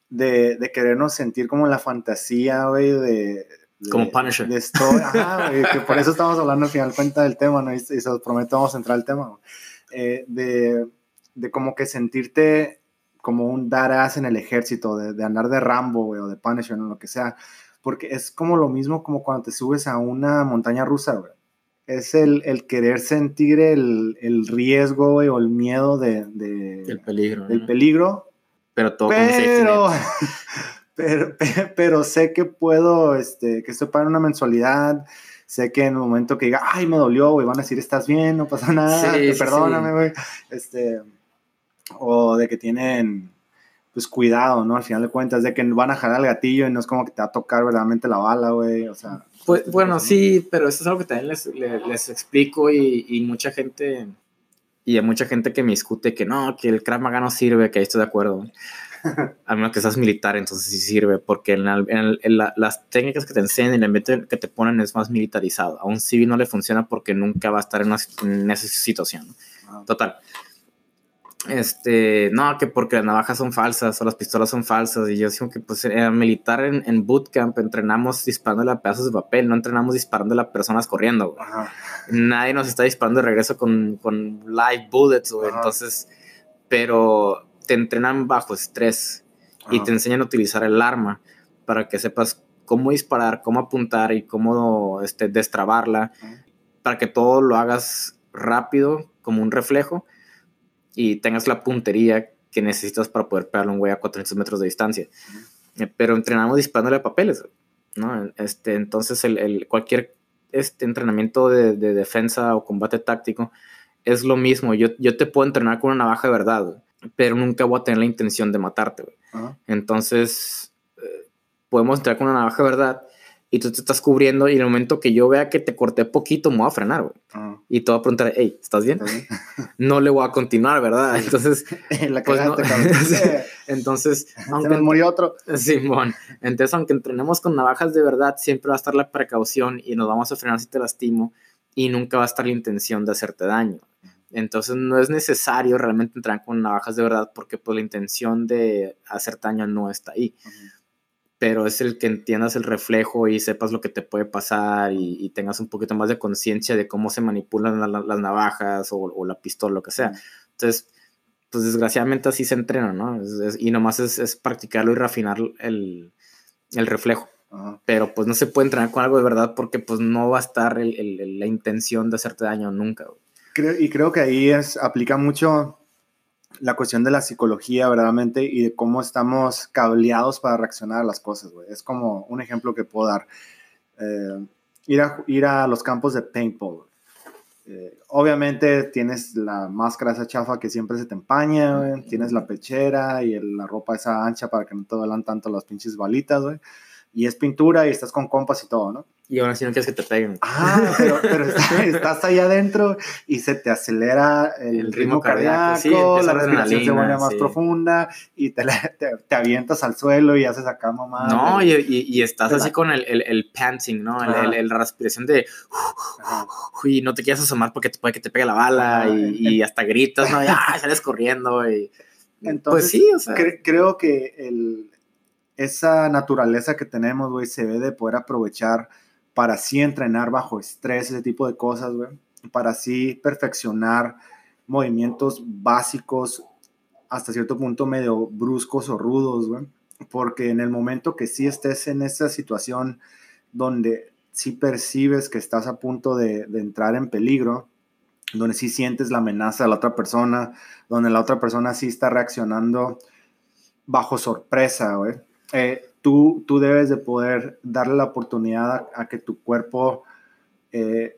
De, de querernos sentir como la fantasía, güey, de, Como Punisher. De esto, ajá, güey, que por eso estamos hablando al final cuenta del tema, ¿no? Y, y se los prometo, vamos a entrar al tema, güey. Eh, de, de como que sentirte como un badass en el ejército, de, de andar de Rambo, güey, o de Punisher, o lo que sea. Porque es como lo mismo como cuando te subes a una montaña rusa, güey. Es el, el querer sentir el, el riesgo, güey, o el miedo de, de el peligro. del ¿no? peligro. Pero todo pero, pero, pero, sé que puedo, este, que estoy pagando una mensualidad. Sé que en el momento que diga, ay, me dolió, güey, van a decir, estás bien, no pasa nada, Sí, perdóname, güey. Este, o de que tienen pues cuidado, ¿no? Al final de cuentas, de que van a jalar el gatillo y no es como que te va a tocar verdaderamente la bala, güey, o sea. Pues, bueno, sí, pero eso es algo que también les, les, les explico y, y, mucha gente, y hay mucha gente que me discute que no, que el Krav Maga no sirve, que ahí estoy de acuerdo. A menos que seas militar, entonces sí sirve, porque en, la, en, en la, las técnicas que te enseñan, el ambiente que te ponen es más militarizado. A un civil no le funciona porque nunca va a estar en, una, en esa situación. Total. Este, no, que porque las navajas son falsas o las pistolas son falsas. Y yo digo que, pues, en militar en, en bootcamp entrenamos disparando a pedazos de papel, no entrenamos disparando a personas corriendo. Ajá. Nadie nos está disparando de regreso con, con live bullets, güey. Entonces, pero te entrenan bajo estrés y te enseñan a utilizar el arma para que sepas cómo disparar, cómo apuntar y cómo este, destrabarla, Ajá. para que todo lo hagas rápido, como un reflejo y tengas la puntería que necesitas para poder pegarle a un güey a 400 metros de distancia. -huh. Pero entrenamos disparándole a papeles, ¿no? Este, entonces, el, el cualquier este, entrenamiento de, de, defensa o combate táctico es lo mismo. Yo, yo te puedo entrenar con una navaja de verdad, pero nunca voy a tener la intención de matarte. Güey. Entonces, eh, podemos entrenar con una navaja verdad y tú te estás cubriendo y en el momento que yo vea que te corté poquito, me voy a frenar, güey. -huh. Y te voy a preguntar, hey, ¿estás bien? bien? no le voy a continuar, ¿verdad? Entonces, la pues no. Entonces, aunque murió otro. Simón, entonces aunque entrenemos con navajas de verdad, siempre va a estar la precaución y nos vamos a frenar si te lastimo y nunca va a estar la intención de hacerte daño. Entonces no es necesario realmente entrar con navajas de verdad porque pues la intención de hacer daño no está ahí. Pero es el que entiendas el reflejo y sepas lo que te puede pasar y, tengas un poquito más de conciencia de cómo se manipulan las navajas o, la pistola, lo que sea. Entonces, pues desgraciadamente así se entrena, ¿no? y nomás es, practicarlo y refinar el, el reflejo. Pero pues no se puede entrenar con algo de verdad porque pues no va a estar la intención de hacerte daño nunca. Y creo que ahí es, aplica mucho la cuestión de la psicología, verdaderamente, y de cómo estamos cableados para reaccionar a las cosas, güey. Es como un ejemplo que puedo dar. Eh, ir, a, ir a los campos de paintball. Eh, obviamente tienes la máscara esa chafa que siempre se te empaña, Tienes la pechera y la ropa esa ancha para que no te duelan tanto las pinches balitas, güey y es pintura y estás con compas y todo, ¿no? Y aún así no quieres que te peguen. Ah, pero, estás ahí adentro y se te acelera el, ritmo, cardíaco, la respiración se vuelve más profunda y te, te, avientas al suelo y haces acá mamá. No, y, y, estás así con el, el, el, panting, ¿no? El, la respiración de... y no te quieres asomar porque te puede que te pegue la bala y, hasta gritas, ¿no? Y ah, sales corriendo y... Pues Entonces, pues sí, o sea... creo que el, esa naturaleza que tenemos, güey, se ve de poder aprovechar para así entrenar bajo estrés, ese tipo de cosas, güey, para así perfeccionar movimientos básicos hasta cierto punto medio bruscos o rudos, güey, porque en el momento que sí estés en esa situación donde sí percibes que estás a punto de, entrar en peligro, donde sí sientes la amenaza de la otra persona, donde la otra persona sí está reaccionando bajo sorpresa, güey, eh, tú, tú debes de poder darle la oportunidad a, que tu cuerpo eh,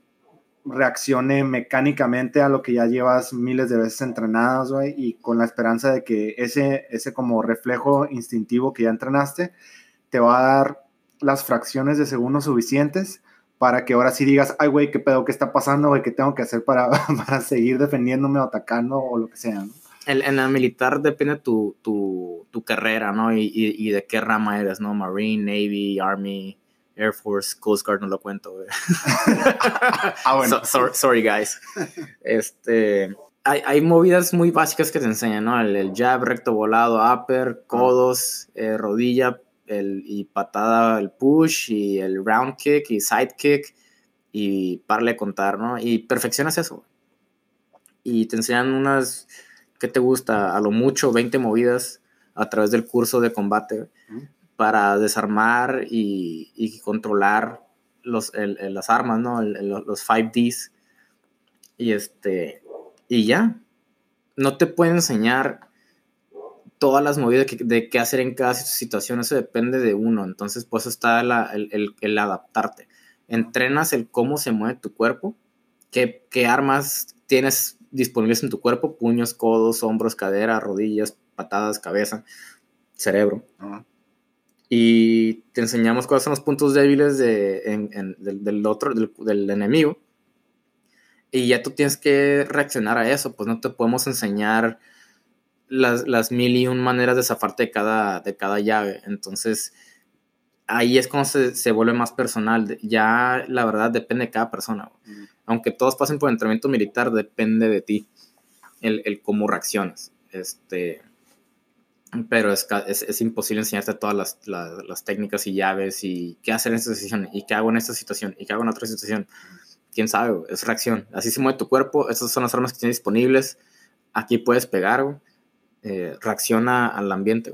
reaccione mecánicamente a lo que ya llevas miles de veces entrenados, güey, y con la esperanza de que ese, ese como reflejo instintivo que ya entrenaste te va a dar las fracciones de segundos suficientes para que ahora sí digas, ay, güey, qué pedo, qué está pasando, güey, qué tengo que hacer para, para seguir defendiéndome o atacando o lo que sea, ¿no? En la militar depende tu, tu, tu carrera, ¿no? Y, y, de qué rama eres, ¿no? Marine, Navy, Army, Air Force, Coast Guard, no lo cuento, ah, bueno. sorry, guys. Este, hay, hay, movidas muy básicas que te enseñan, ¿no? El, jab, recto volado, upper, codos, eh, rodilla el, y patada, el push, y el round kick, y side kick, y parle contar, ¿no? Y perfeccionas eso. Y te enseñan unas ¿qué te gusta? A lo mucho 20 movidas a través del curso de combate para desarmar y, controlar los, las armas, ¿no? los 5Ds. Y este, y ya. No te pueden enseñar todas las movidas de qué hacer en cada situación, eso depende de uno. Entonces, pues está el, el, adaptarte. Entrenas el cómo se mueve tu cuerpo, qué, qué armas tienes disponibles en tu cuerpo, puños, codos, hombros, cadera, rodillas, patadas, cabeza, cerebro. Y te enseñamos cuáles son los puntos débiles de, del, otro, del, enemigo. Y ya tú tienes que reaccionar a eso, pues no te podemos enseñar las, las mil y un maneras de zafarte de cada, de cada llave. Entonces, ahí es cuando se, se, vuelve más personal. Ya la verdad depende de cada persona. Aunque todos pasen por entrenamiento militar, depende de ti el, el cómo reaccionas. Este, pero es, es, es imposible enseñarte todas las, las, técnicas y llaves y qué hacer en esta situación y qué hago en esta situación y qué hago en otra situación. Quién sabe, es reacción. Así se mueve tu cuerpo, estas son las armas que tienes disponibles. Aquí puedes pegar, eh, reacciona al ambiente.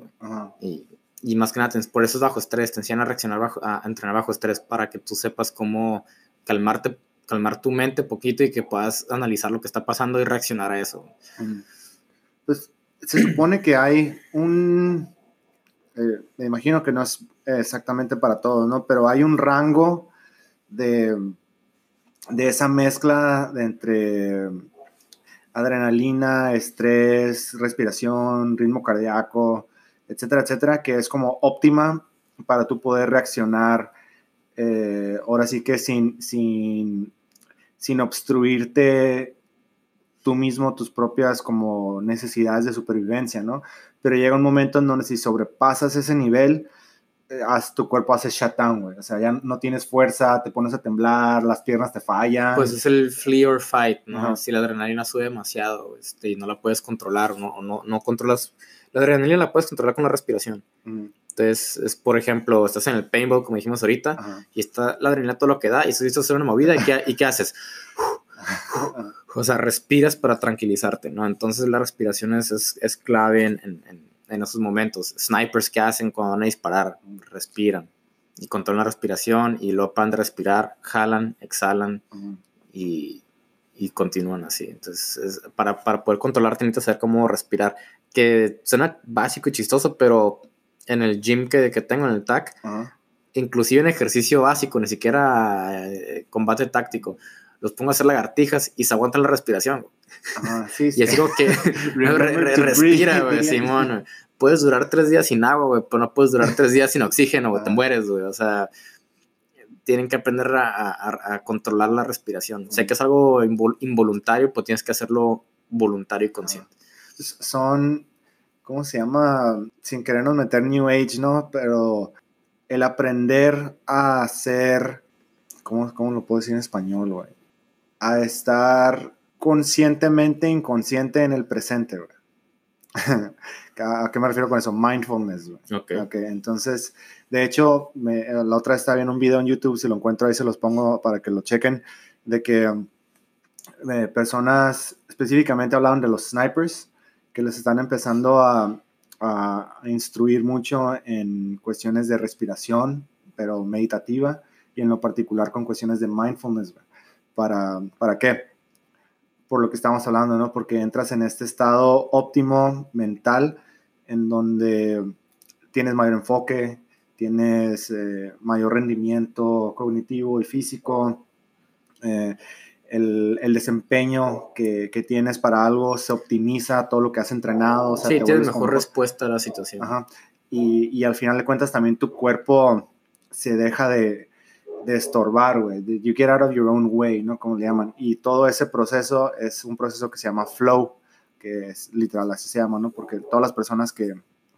Y y más que nada, por eso es bajo estrés, te enseñan a reaccionar bajo, a entrenar bajo estrés para que tú sepas cómo calmarte, calmar tu mente poquito y que puedas analizar lo que está pasando y reaccionar a eso. Pues se supone que hay un, eh, me imagino que no es exactamente para todos, ¿no? Pero hay un rango de, de esa mezcla de entre adrenalina, estrés, respiración, ritmo cardíaco, etcétera, etcétera, que es como óptima para tú poder reaccionar eh, ahora sí que sin, sin, sin obstruirte tú mismo tus propias como necesidades de supervivencia, ¿no? Pero llega un momento en donde si sobrepasas ese nivel, eh, tu cuerpo hace shutdown, güey. O sea, ya no tienes fuerza, te pones a temblar, las piernas te fallan. Pues es el flee or fight, ¿no? Si la adrenalina sube demasiado este, y no la puedes controlar, ¿no? O no, no controlas. La adrenalina la puedes controlar con la respiración. Entonces, es por ejemplo, estás en el paintball, como dijimos ahorita, y está la adrenalina todo lo que da, y estás listo a hacer una movida, ¿y qué, ¿y qué haces? o sea, respiras para tranquilizarte, ¿no? Entonces, la respiración es, es, clave en en esos momentos. Snipers que hacen cuando van a disparar, respiran y controlan la respiración y luego paran de respirar, jalan, exhalan y, y, continúan así. Entonces, para, para, poder controlar tienes que saber cómo respirar, que suena básico y chistoso, pero en el gym que, que tengo, en el TAC, inclusive en ejercicio básico, ni siquiera eh, combate táctico, los pongo a hacer lagartijas y se aguantan la respiración. y así como que respira, güey, Simón. Puedes durar tres días sin agua, güey, pero no puedes durar tres días sin oxígeno, güey, te mueres, güey. O sea, tienen que aprender a, controlar la respiración. Sé que es algo involuntario, pero tienes que hacerlo voluntario y consciente. Son, ¿cómo se llama? Sin querernos meter New Age, ¿no? Pero el aprender a hacer, ¿cómo, cómo lo puedo decir en español, güey? A estar conscientemente inconsciente en el presente, güey. ¿A qué me refiero con eso? Mindfulness, güey. Ok. Entonces, de hecho, la otra vez estaba viendo un video en YouTube, si lo encuentro ahí se los pongo para que lo chequen, de que eh, personas específicamente hablaban de los snipers, que les están empezando a, a instruir mucho en cuestiones de respiración, pero meditativa, y en lo particular con cuestiones de mindfulness. ¿Para, ¿Para qué? por lo que estamos hablando, ¿no? Porque entras en este estado óptimo mental en donde tienes mayor enfoque, tienes eh, mayor rendimiento cognitivo y físico, eh, el, el, desempeño que, que, tienes para algo se optimiza, todo lo que has entrenado. O sea, sí, tienes mejor respuesta a la situación. Ajá. Y, y, al final de cuentas también tu cuerpo se deja de, de estorbar, güey. You get out of your own way, ¿no? Como le llaman. Y todo ese proceso es un proceso que se llama flow, que es literal, así se llama, ¿no? Porque todas las personas que,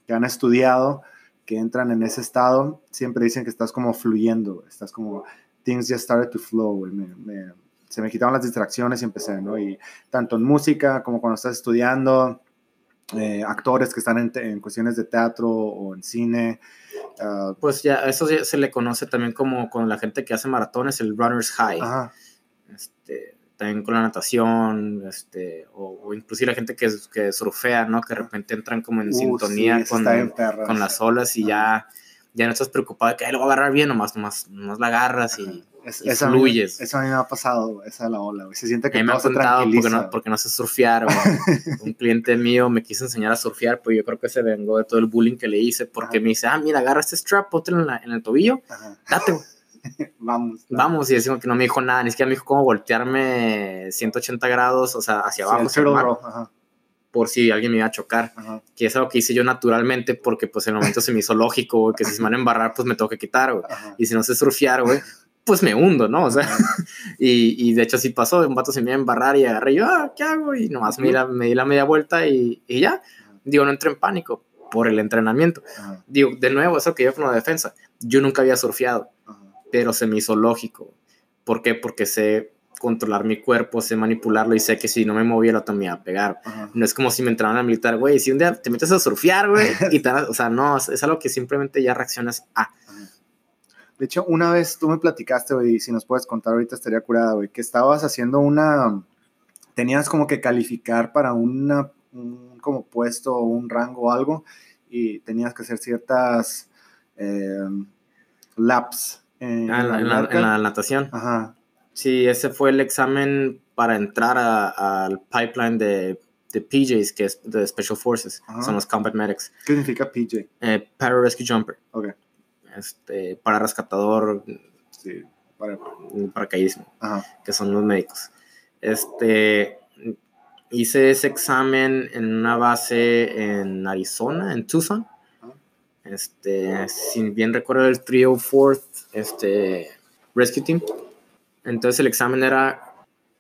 que han estudiado, que entran en ese estado, siempre dicen que estás como fluyendo, estás como, things just started to flow, güey. Se me quitaron las distracciones y empecé, ¿no? Y tanto en música como cuando estás estudiando, eh, actores que están en, en, cuestiones de teatro o en cine, Ah, pues ya, eso se le conoce también como con la gente que hace maratones, el runner's high. Este, también con la natación, este, o, inclusive la gente que, que surfea, ¿no? Que de repente entran como en uh, sintonía con, con las olas y ya, ya no estás preocupado de que lo voy a agarrar bien, nomás, nomás, nomás la agarras y eso fluyes. eso a mí me ha pasado, esa es la ola, Se siente que me ha contado porque no, porque no sé surfear, Un cliente mío me quiso enseñar a surfear, pues yo creo que se vengó de todo el bullying que le hice porque me dice, ah, mira, agarra este strap, ponte en, en, el tobillo, date, Vamos. Vamos, y decimos que no me dijo nada, ni siquiera me dijo cómo voltearme 180 grados, o sea, hacia abajo. por si alguien me iba a chocar, que es algo que hice yo naturalmente porque pues en el momento se me hizo lógico, que si se me van a embarrar pues me tengo que quitar, güey. Y si no sé surfear, güey, pues me hundo, ¿no? O sea, y, y, de hecho así pasó, un vato se me iba a embarrar y agarré yo, ah, ¿qué hago? Y nomás me di la, me di la media vuelta y, y, ya. Digo, no entré en pánico por el entrenamiento. Digo, de nuevo, eso que yo con la defensa, yo nunca había surfeado, pero se me hizo lógico. ¿Por qué? Porque sé controlar mi cuerpo, sé manipularlo y sé que si no me movía lo me iba a pegar. No es como si me entraran a militar, güey, si un día te metes a surfear, güey, y te, o sea, no, es algo que simplemente ya reaccionas a. De hecho, una vez tú me platicaste, güey, si nos puedes contar ahorita estaría curada, güey, que estabas haciendo una, tenías como que calificar para una, un como puesto o un rango o algo y tenías que hacer ciertas eh, laps. En, ah, en, la, natación. Ajá. Sí, ese fue el examen para entrar al pipeline de, de, PJs, que es de Special Forces, son los Combat Medics. ¿Qué significa PJ? Eh, para Rescue Jumper. Okay este, para rescatador, sí, para paracaidismo, que son los médicos. Este, hice ese examen en una base en Arizona, en Tucson. Este, si bien recuerdo el 304th este, Rescue Team. Entonces el examen era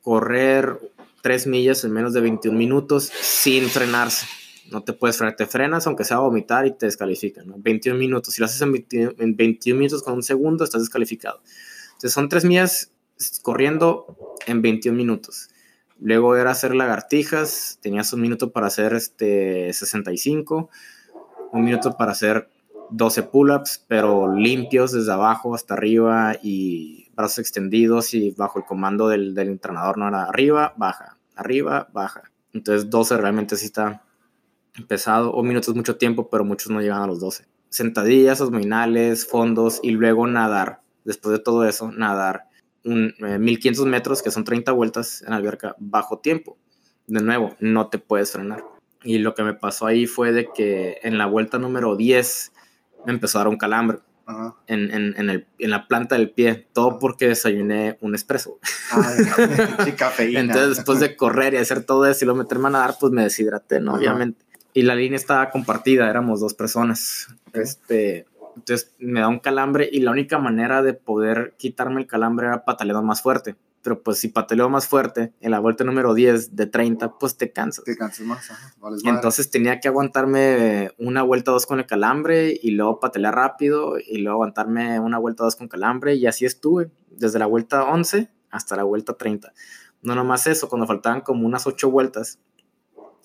correr 3 millas en menos de 21 minutos sin frenarse. No te puedes frenar, te frenas aunque sea vomitar y te descalifican, ¿no? 21 minutos. Si lo haces en 21, minutos con un segundo, estás descalificado. Entonces son tres millas corriendo en 21 minutos. Luego era hacer lagartijas, tenías un minuto para hacer este 65, un minuto para hacer 12 pull-ups, pero limpios desde abajo hasta arriba y brazos extendidos y bajo el comando del, del entrenador, no era arriba, baja, arriba, baja. Entonces 12 realmente sí está pesado, o minutos mucho tiempo, pero muchos no llegan a los 12. Sentadillas, abdominales, fondos y luego nadar. Después de todo eso, nadar un, 1500 eh, metros, que son 30 vueltas en alberca, bajo tiempo. De nuevo, no te puedes frenar. Y lo que me pasó ahí fue de que en la vuelta número 10 me empezó a dar un calambre. En, en, en, el, en, la planta del pie, todo porque desayuné un espresso. Entonces, después de correr y hacer todo eso y luego meterme a nadar, pues me deshidraté, ¿no? Obviamente. Y la línea estaba compartida, éramos dos personas. Este, entonces me da un calambre y la única manera de poder quitarme el calambre era pataleando más fuerte. Pero pues si pataleo más fuerte en la vuelta número 10 de 30, pues te cansas. Te cansas más. Entonces tenía que aguantarme una vuelta dos con el calambre y luego patalear rápido y luego aguantarme una vuelta dos con calambre y así estuve desde la vuelta 11 hasta la vuelta 30. No nomás eso, cuando faltaban como unas ocho vueltas,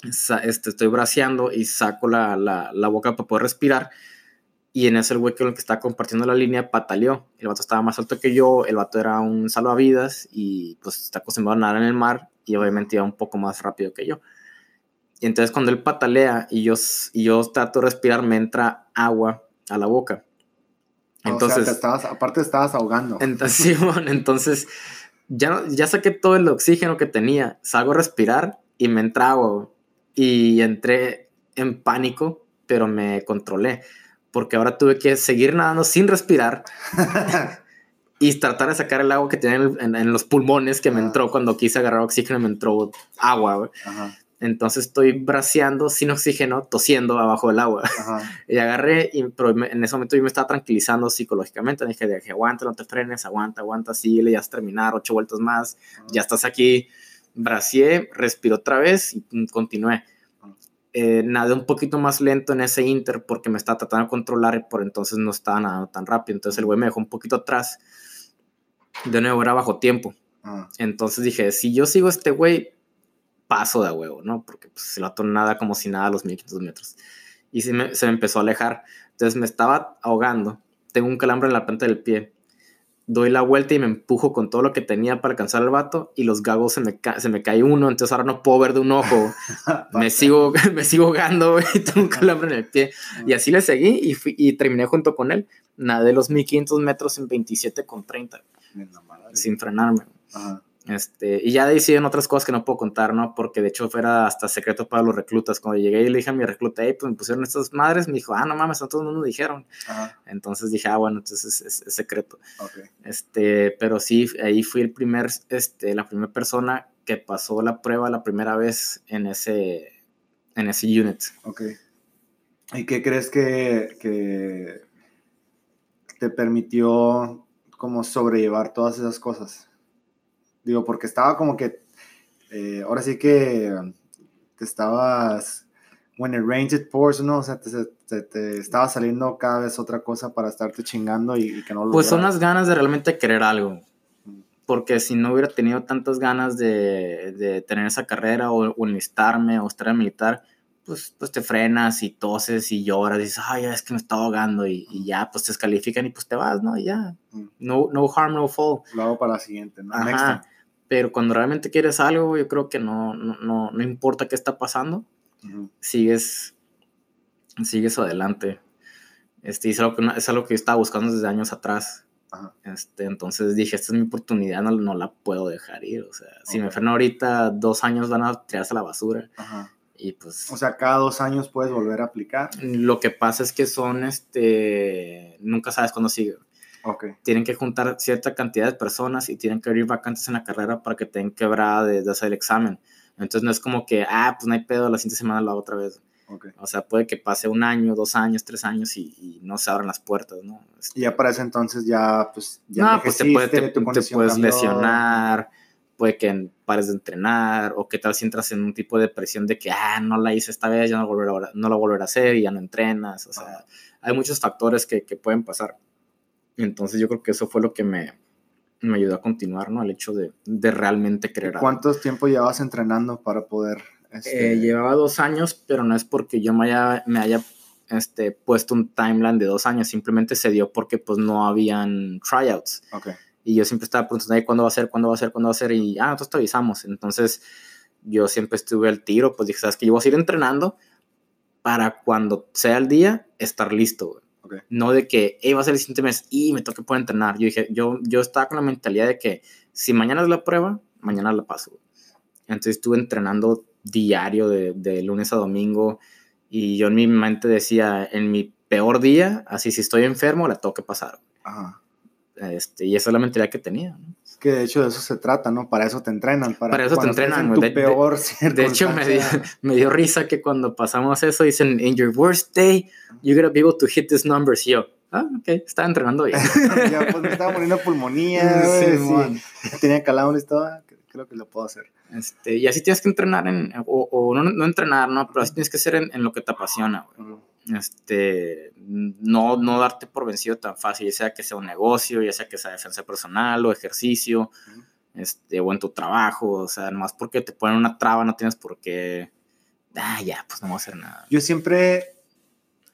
este, estoy braceando y saco la, la, la boca para poder respirar y en ese el güey que estaba compartiendo la línea pataleó. El vato estaba más alto que yo, el vato era un salvavidas y pues está acostumbrado a nadar en el mar y obviamente iba un poco más rápido que yo. Y entonces cuando él patalea y yo, y yo trato de respirar, me entra agua a la boca. Entonces, estabas, aparte estabas ahogando. Entonces, entonces ya, ya saqué todo el oxígeno que tenía, salgo a respirar y me entra agua. Y entré en pánico, pero me controlé porque ahora tuve que seguir nadando sin respirar y tratar de sacar el agua que tenía en, los pulmones que me entró cuando quise agarrar oxígeno, me entró agua. Entonces estoy braceando sin oxígeno, tosiendo abajo del agua. y agarré, y, pero en ese momento yo me estaba tranquilizando psicológicamente. Dije, dije, aguanta, no te frenes, aguanta, aguanta, síguele, ya vas a terminar, ocho vueltas más, ya estás aquí. Bracié, respiro otra vez y continué eh, nadé un poquito más lento en ese inter porque me estaba tratando de controlar y por entonces no estaba nadando tan rápido. Entonces el güey me dejó un poquito atrás. De nuevo era bajo tiempo. Ah. Entonces dije, si yo sigo este güey, paso de huevo, ¿no? Porque pues, se lo nada como si nada a los 1500 metros. Y se me, se me empezó a alejar. Entonces me estaba ahogando. Tengo un calambre en la planta del pie doy la vuelta y me empujo con todo lo que tenía para alcanzar al vato y los gagos se me, se me cae uno, entonces ahora no puedo ver de un ojo. me, sigo, me sigo ahogando y tengo un calambre en el pie. Y así le seguí y, fui, y terminé junto con él. Nadé los 1500 metros en 27 con 30 sin frenarme. Este, y ya deciden otras cosas que no puedo contar, ¿no? Porque de hecho fuera hasta secreto para los reclutas. Cuando llegué y le dije a mi recluta, hey, pues me pusieron estas madres, me dijo, ah, no mames, a todo el mundo dijeron. Entonces dije, ah, bueno, entonces es, secreto. Este, pero sí, ahí fui el primer, este, la primera persona que pasó la prueba la primera vez en ese, en ese unit. Ok. ¿Y qué crees que, que te permitió como sobrellevar todas esas cosas? Digo, porque estaba como que, eh, ahora sí que te estabas, when it rains it pours, ¿no? O sea, te, te, estaba saliendo cada vez otra cosa para estarte chingando y, que no lo Pues son las ganas de realmente querer algo. Porque si no hubiera tenido tantas ganas de, de tener esa carrera o, o, enlistarme o estar en militar, pues, pues te frenas y toses y lloras y dices, ay, es que me está ahogando y, y, ya, pues te descalifican y pues te vas, ¿no? Y ya. No, no harm, no fall. Lo hago para la siguiente, ¿no? Ajá pero cuando realmente quieres algo, yo creo que no, no, no, importa qué está pasando, sigues, sigues adelante. Este, es, algo que, es algo que yo estaba buscando desde años atrás. Este, entonces dije, esta es mi oportunidad, no, no la puedo dejar ir. O sea, si me freno ahorita, dos años van a tirarse a la basura. Y pues... O sea, cada dos años puedes volver a aplicar. Lo que pasa es que son, este, nunca sabes cuándo sigue. Tienen que juntar cierta cantidad de personas y tienen que abrir vacantes en la carrera para que tengan quebrada de, hacer el examen. Entonces no es como que, ah, pues no hay pedo, la siguiente semana la otra vez. O sea, puede que pase un año, dos años, tres años y, no se abran las puertas, ¿no? Y ya para ese entonces ya, pues, ya no, pues te, puedes lesionar, puede que pares de entrenar, o qué tal si entras en un tipo de presión de que, ah, no la hice esta vez, ya no, volver a, no la volveré a hacer y ya no entrenas, o sea, hay muchos factores que, que pueden pasar. Entonces yo creo que eso fue lo que me, me ayudó a continuar, ¿no? El hecho de, de realmente creer. ¿Cuánto tiempo llevabas entrenando para poder...? Este... Eh, llevaba dos años, pero no es porque yo me haya, me haya este, puesto un timeline de dos años, simplemente se dio porque pues no habían tryouts. Okay. Y yo siempre estaba preguntando, ¿cuándo va a ser? ¿Cuándo va a ser? ¿Cuándo va a ser? Y, ah, nosotros te avisamos. Entonces, yo siempre estuve al tiro, pues dije, ¿sabes que Yo voy a seguir entrenando para cuando sea el día, estar listo, No de que, hey, va a ser el siguiente mes y me toca poder entrenar. Yo dije, yo, yo estaba con la mentalidad de que si mañana es la prueba, mañana la paso. Entonces estuve entrenando diario de, de lunes a domingo y yo en mi mente decía, en mi peor día, así si estoy enfermo, la tengo que pasar. Ajá. Este, y esa es la mentalidad que tenía. Que de hecho de eso se trata, ¿no? Para eso te entrenan. Para, eso te entrenan. Tu de, peor de, hecho, me dio, me dio, risa que cuando pasamos eso dicen, in your worst day, you're gonna be able to hit these numbers. Y yo, ah, ok, estaba entrenando bien. ya, pues me estaba muriendo pulmonía, sí, sí. tenía calambres y todo, creo que lo puedo hacer. Este, y así tienes que entrenar, en, o, o no, no, entrenar, ¿no? Pero así tienes que ser en, en lo que te apasiona, güey este, no, no darte por vencido tan fácil, ya sea que sea un negocio, ya sea que sea defensa personal o ejercicio, este, o en tu trabajo, o sea, nomás porque te ponen una traba no tienes por qué, ah, ya, pues no voy a hacer nada. Yo siempre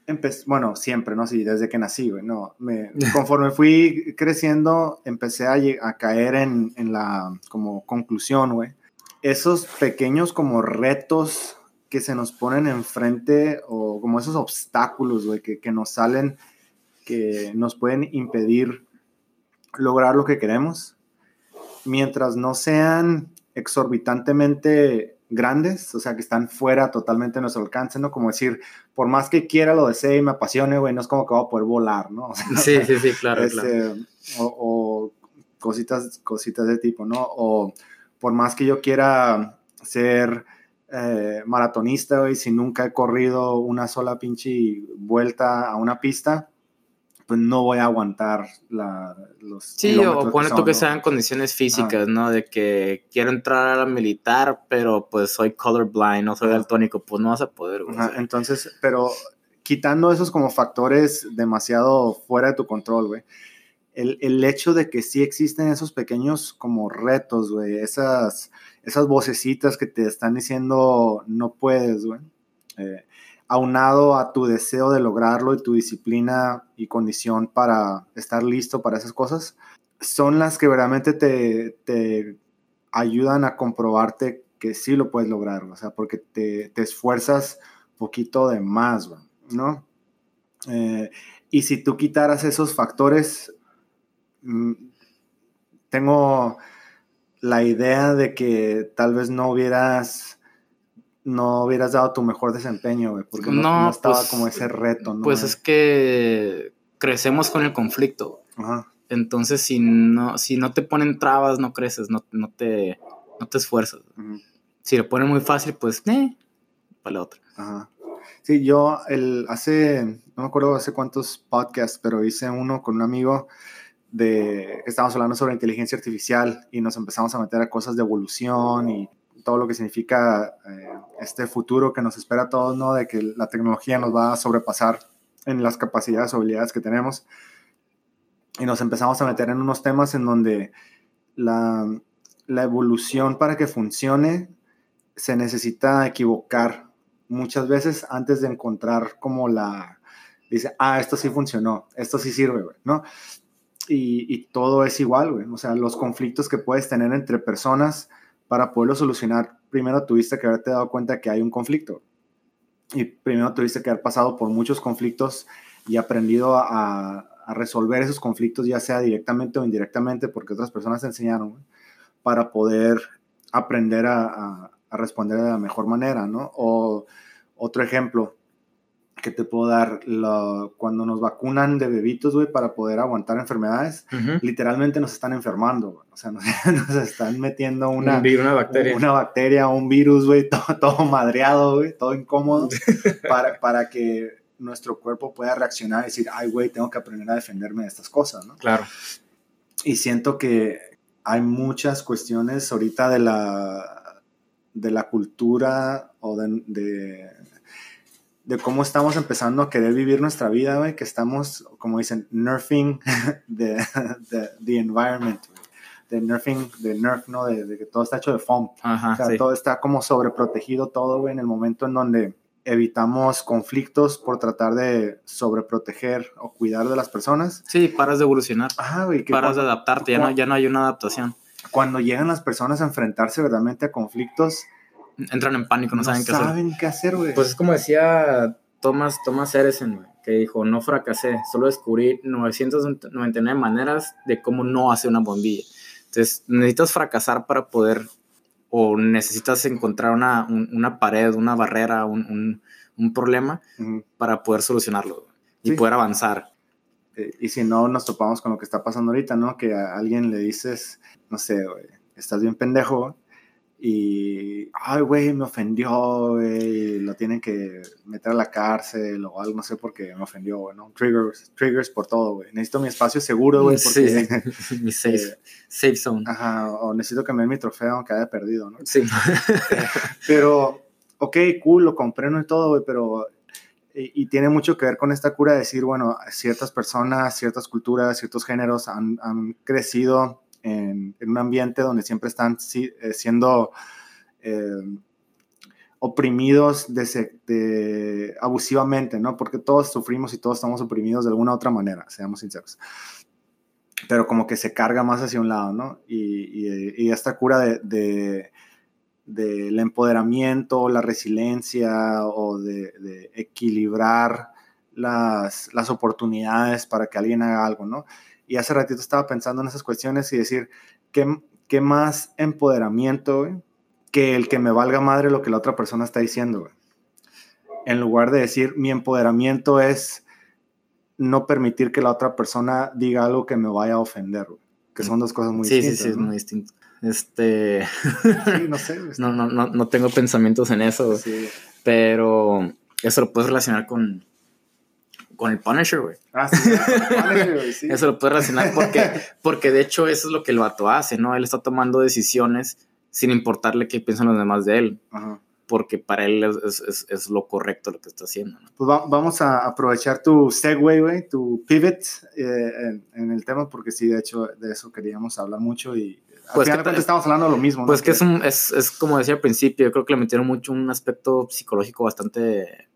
empecé, bueno, siempre, ¿no? Sí, desde que nací, güey, no, me, conforme fui creciendo, empecé a, a caer en, en la, como, conclusión, güey. Esos pequeños como retos que se nos ponen enfrente o como esos obstáculos, güey, que, que, nos salen, que nos pueden impedir lograr lo que queremos, mientras no sean exorbitantemente grandes, o sea, que están fuera totalmente de nuestro alcance, ¿no? Como decir, por más que quiera, lo desee y me apasione, güey, no es como que voy a poder volar, ¿no? sí, sí, sí, claro, este, claro. O, o, cositas, cositas de tipo, ¿no? O por más que yo quiera ser eh, maratonista, güey, si nunca he corrido una sola pinche vuelta a una pista, pues no voy a aguantar la, los. Sí, o pone tú que sean condiciones físicas, ¿no? De que quiero entrar a la militar, pero pues soy colorblind, no soy daltónico, pues no vas a poder, entonces, pero quitando esos como factores demasiado fuera de tu control, güey. El, el, hecho de que sí existen esos pequeños como retos, güey, esas, esas vocecitas que te están diciendo no puedes, güey. Eh, aunado a tu deseo de lograrlo y tu disciplina y condición para estar listo para esas cosas, son las que verdaderamente te, te ayudan a comprobarte que sí lo puedes lograr, o sea, porque te, te esfuerzas poquito de más, ¿no? Eh, y si tú quitaras esos factores, mm, tengo la idea de que tal vez no hubieras no hubieras dado tu mejor desempeño, güey, porque no, estaba pues, como ese reto, ¿no? Pues es que crecemos con el conflicto. Entonces, si no, si no te ponen trabas, no creces, no, no, te, no te esfuerzas. Si lo ponen muy fácil, pues, eh, para la otra. Ajá. Sí, yo el, hace, no me acuerdo hace cuántos podcasts, pero hice uno con un amigo de, estábamos hablando sobre inteligencia artificial y nos empezamos a meter a cosas de evolución y todo lo que significa eh, este futuro que nos espera a todos, ¿no? De que la tecnología nos va a sobrepasar en las capacidades o habilidades que tenemos. Y nos empezamos a meter en unos temas en donde la, la evolución para que funcione se necesita equivocar muchas veces antes de encontrar como la, dice, ah, esto sí funcionó, esto sí sirve, ¿no? Y, todo es igual, güey. O sea, los conflictos que puedes tener entre personas para poderlo solucionar, primero tuviste que haberte dado cuenta que hay un conflicto. Y primero tuviste que haber pasado por muchos conflictos y aprendido a, resolver esos conflictos, ya sea directamente o indirectamente, porque otras personas te enseñaron, para poder aprender a, a, responder de la mejor manera, ¿no? O otro ejemplo, que te puedo dar cuando nos vacunan de bebitos, güey, para poder aguantar enfermedades, literalmente nos están enfermando, O sea, nos, están metiendo una, una bacteria. Una bacteria, un virus, güey, todo, todo, madreado, güey, todo incómodo, para, para que nuestro cuerpo pueda reaccionar y decir, ay, güey, tengo que aprender a defenderme de estas cosas, ¿no? Claro. Y siento que hay muchas cuestiones ahorita de la, de la cultura o de, de, de cómo estamos empezando a querer vivir nuestra vida, güey, que estamos, como dicen, nerfing the, the, the environment, de nerfing, de nerf, ¿no? De, que todo está hecho de foam. Ajá, o sea, sí. todo está como sobreprotegido todo, güey, en el momento en donde evitamos conflictos por tratar de sobreproteger o cuidar de las personas. Sí, paras de evolucionar. Ajá, güey. que Paras de cuando, adaptarte, ya no, ya no hay una adaptación. cuando llegan las personas a enfrentarse verdaderamente a conflictos, Entran en pánico, no, saben qué hacer. saben qué hacer, güey. Pues es como decía Thomas, Thomas Edison, güey, que dijo, no fracasé, solo descubrí 999 maneras de cómo no hacer una bombilla. Entonces, necesitas fracasar para poder, o necesitas encontrar una, un- una pared, una barrera, un, un- un problema Ujú. para poder solucionarlo y Sí. poder avanzar. Eh, y si no, nos topamos con lo que está pasando ahorita, ¿no? Que a alguien le dices, no sé, güey, estás bien pendejo y, ay, güey, me ofendió, güey, lo tienen que meter a la cárcel o algo, no sé por qué me ofendió, güey, ¿no? Triggers, triggers por todo, güey. Necesito mi espacio seguro, güey, porque, Sí. Mi safe, eh, safe zone. ajá, o necesito que den mi trofeo aunque haya perdido, ¿no? Sí. Pero, ok, cool, lo comprendo y todo, güey, pero... Y, y tiene mucho que ver con esta cura de decir, bueno, ciertas personas, ciertas culturas, ciertos géneros han, han crecido en, en un ambiente donde siempre están si- eh, siendo eh, oprimidos de de- abusivamente, ¿no? Porque todos sufrimos y todos estamos oprimidos de alguna otra manera, seamos sinceros. Pero como que se carga más hacia un lado, ¿no? Y, y- y esta cura de, de- del empoderamiento, la resiliencia o de, de equilibrar las, las oportunidades para que alguien haga algo, ¿no? Y hace ratito estaba pensando en esas cuestiones y decir, ¿qué, qué más empoderamiento, güey, que el que me valga madre lo que la otra persona está diciendo, güey? En lugar de decir, mi empoderamiento es no permitir que la otra persona diga algo que me vaya a ofender, güey. Que son dos cosas muy sí, sí, distintas. sí, es muy distinto. Este, Sí, no sé. no, no, no, no tengo pensamientos en eso. Sí. pero eso lo puedes relacionar con, con el Punisher, güey. Ah, sí, sí. Eso lo puedes relacionar porque, porque de hecho eso es lo que el vato hace, ¿no? Él está tomando decisiones sin importarle qué piensan los demás de él, Ajá. porque para él es, es- lo correcto lo que está haciendo, ¿no? Pues va- vamos a aprovechar tu segue, güey, tu pivot eh, en, en el tema, porque sí, de hecho, de eso queríamos hablar mucho y al Pues final que estamos hablando de lo mismo, ¿no? Pues que es, un, es, es como decía al principio, yo creo que le metieron mucho un aspecto psicológico bastante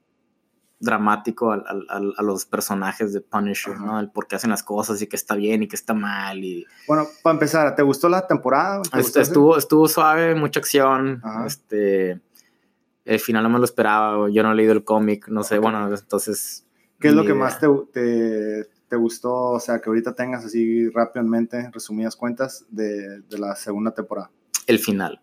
dramático al- al- a, los personajes de Punisher, Ajá. ¿no? El por qué hacen las cosas y qué está bien y qué está mal y Bueno, para empezar, ¿te gustó la temporada? ¿Te Est- gustó ese? estuvo, estuvo suave, mucha acción. Ajá. Este, el final no me lo esperaba. Yo no he leído el cómic, no sé. Bueno, entonces. ¿Qué es lo ni que idea. más te, te, te gustó? O sea, que ahorita tengas así rápidamente, resumidas cuentas, de, de la segunda temporada. El final.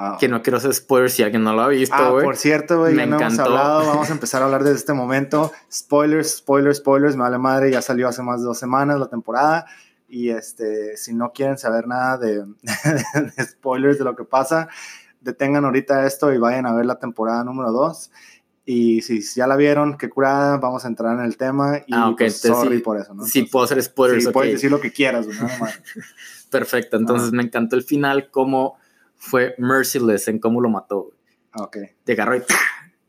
Ah, Que no quiero hacer spoilers si alguien no lo ha visto, Ah, por cierto, güey, Me no hemos encantó. hablado. Vamos a empezar a hablar desde este momento. Spoilers, spoilers, spoilers. Me vale madre, ya salió hace más de dos semanas la temporada. Y este, si no quieren saber nada de, de spoilers de lo que pasa, detengan ahorita esto y vayan a ver la temporada número dos. Y si ya la vieron, qué curada, vamos a entrar en el tema. Y Ah, ok, pues, entonces sorry sí- por eso, ¿no? Sí, Entonces, puedo hacer spoilers. sí, ok. puedes decir lo que quieras, más. Perfecto. Entonces Ah. me encantó el final, cómo fue merciless en cómo lo mató. Ah, Ok. Te agarró y ¡pah!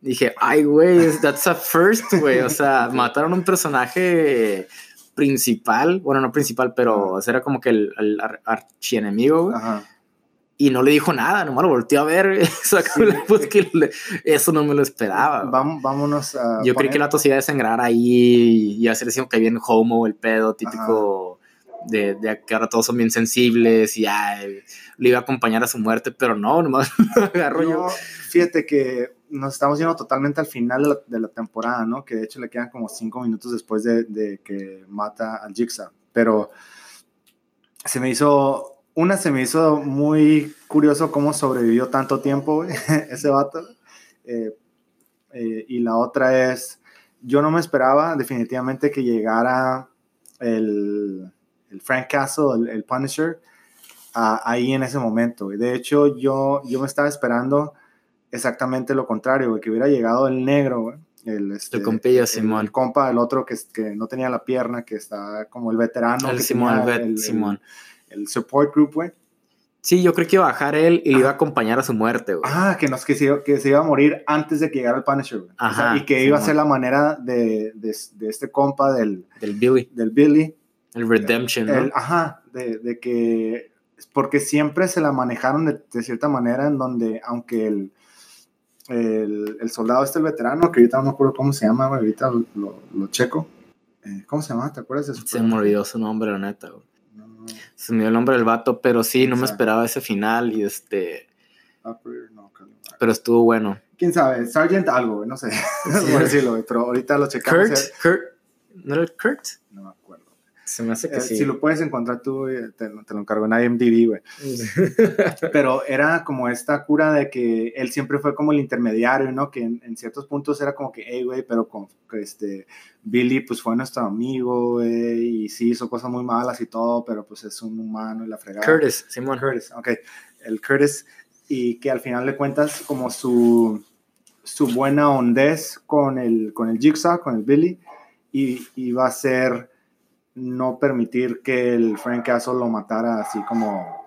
dije, ay, güey, that's a first, güey. O sea, mataron a un personaje principal, bueno, no principal, pero o sea, era como que el, el ar- archienemigo, güey. Ajá. Y no le dijo nada, nomás lo volteó a ver. la- pues, que le- eso no me lo esperaba. Vam- vámonos a. Yo creí poner- que el vato se iba a desangrar ahí y hacer así que bien homo, el pedo típico de, de que ahora todos son bien sensibles y eh, le iba a acompañar a su muerte, pero no, nomás agarro yo. Fíjate que nos estamos yendo totalmente al final de la, temporada, ¿no? Que de hecho le quedan como cinco minutos después de, que mata al Jigsaw. Pero se me hizo, una se me hizo muy curioso cómo sobrevivió tanto tiempo ese vato. Eh, eh, y la otra es, yo no me esperaba definitivamente que llegara el, el Frank Castle, el, el Punisher, a- ahí en ese momento. De hecho, yo, yo me estaba esperando exactamente lo contrario, güey, que hubiera llegado el negro, güey. El, este, El el- Simón. El compa, el otro que, que no tenía la pierna, que está como el veterano. el que Simón, tenía el Simón. el support group, güey. Sí, yo creo que iba a bajar él y le iba a acompañar a su muerte, güey. Ah, que, nos, que, se, que se iba a morir antes de que llegara el Punisher, güey. O sea, y que iba a ser la manera de, de, de, este compa del... Del Billy. Del Billy. El Redemption, ¿no? ajá, de, de, que... Porque siempre se la manejaron de, de cierta manera en donde, aunque el, el, el, soldado este, el veterano, que ahorita no me acuerdo cómo se llama, ahorita lo, lo, checo. Eh, ¿Cómo se llama? ¿Te acuerdas de su Se me olvidó su nombre, la neta, güey. Se me dio el nombre del vato, pero sí, no me esperaba ese final y este... pero estuvo bueno. ¿Quién sabe? Sargent algo, no sé. no decirlo, pero ahorita lo checamos. Kurt, Kurt, ¿no era Kurt? No. Se me hace que eh, sí. Si lo puedes encontrar tú, te, te lo encargo en IMDb, güey. Pero era como esta cura de que él siempre fue como el intermediario, ¿no? Que en, en ciertos puntos era como que, hey, güey, pero con este, Billy, pues fue nuestro amigo, güey, y sí hizo cosas muy malas y todo, pero pues es un humano y la fregada. Curtis, Simon Curtis, ok. El Curtis, y que al final de cuentas, como su, su buena hondez con el, con el Jigsaw, con el Billy, y, y va a ser no permitir que el Frank Castle lo matara así como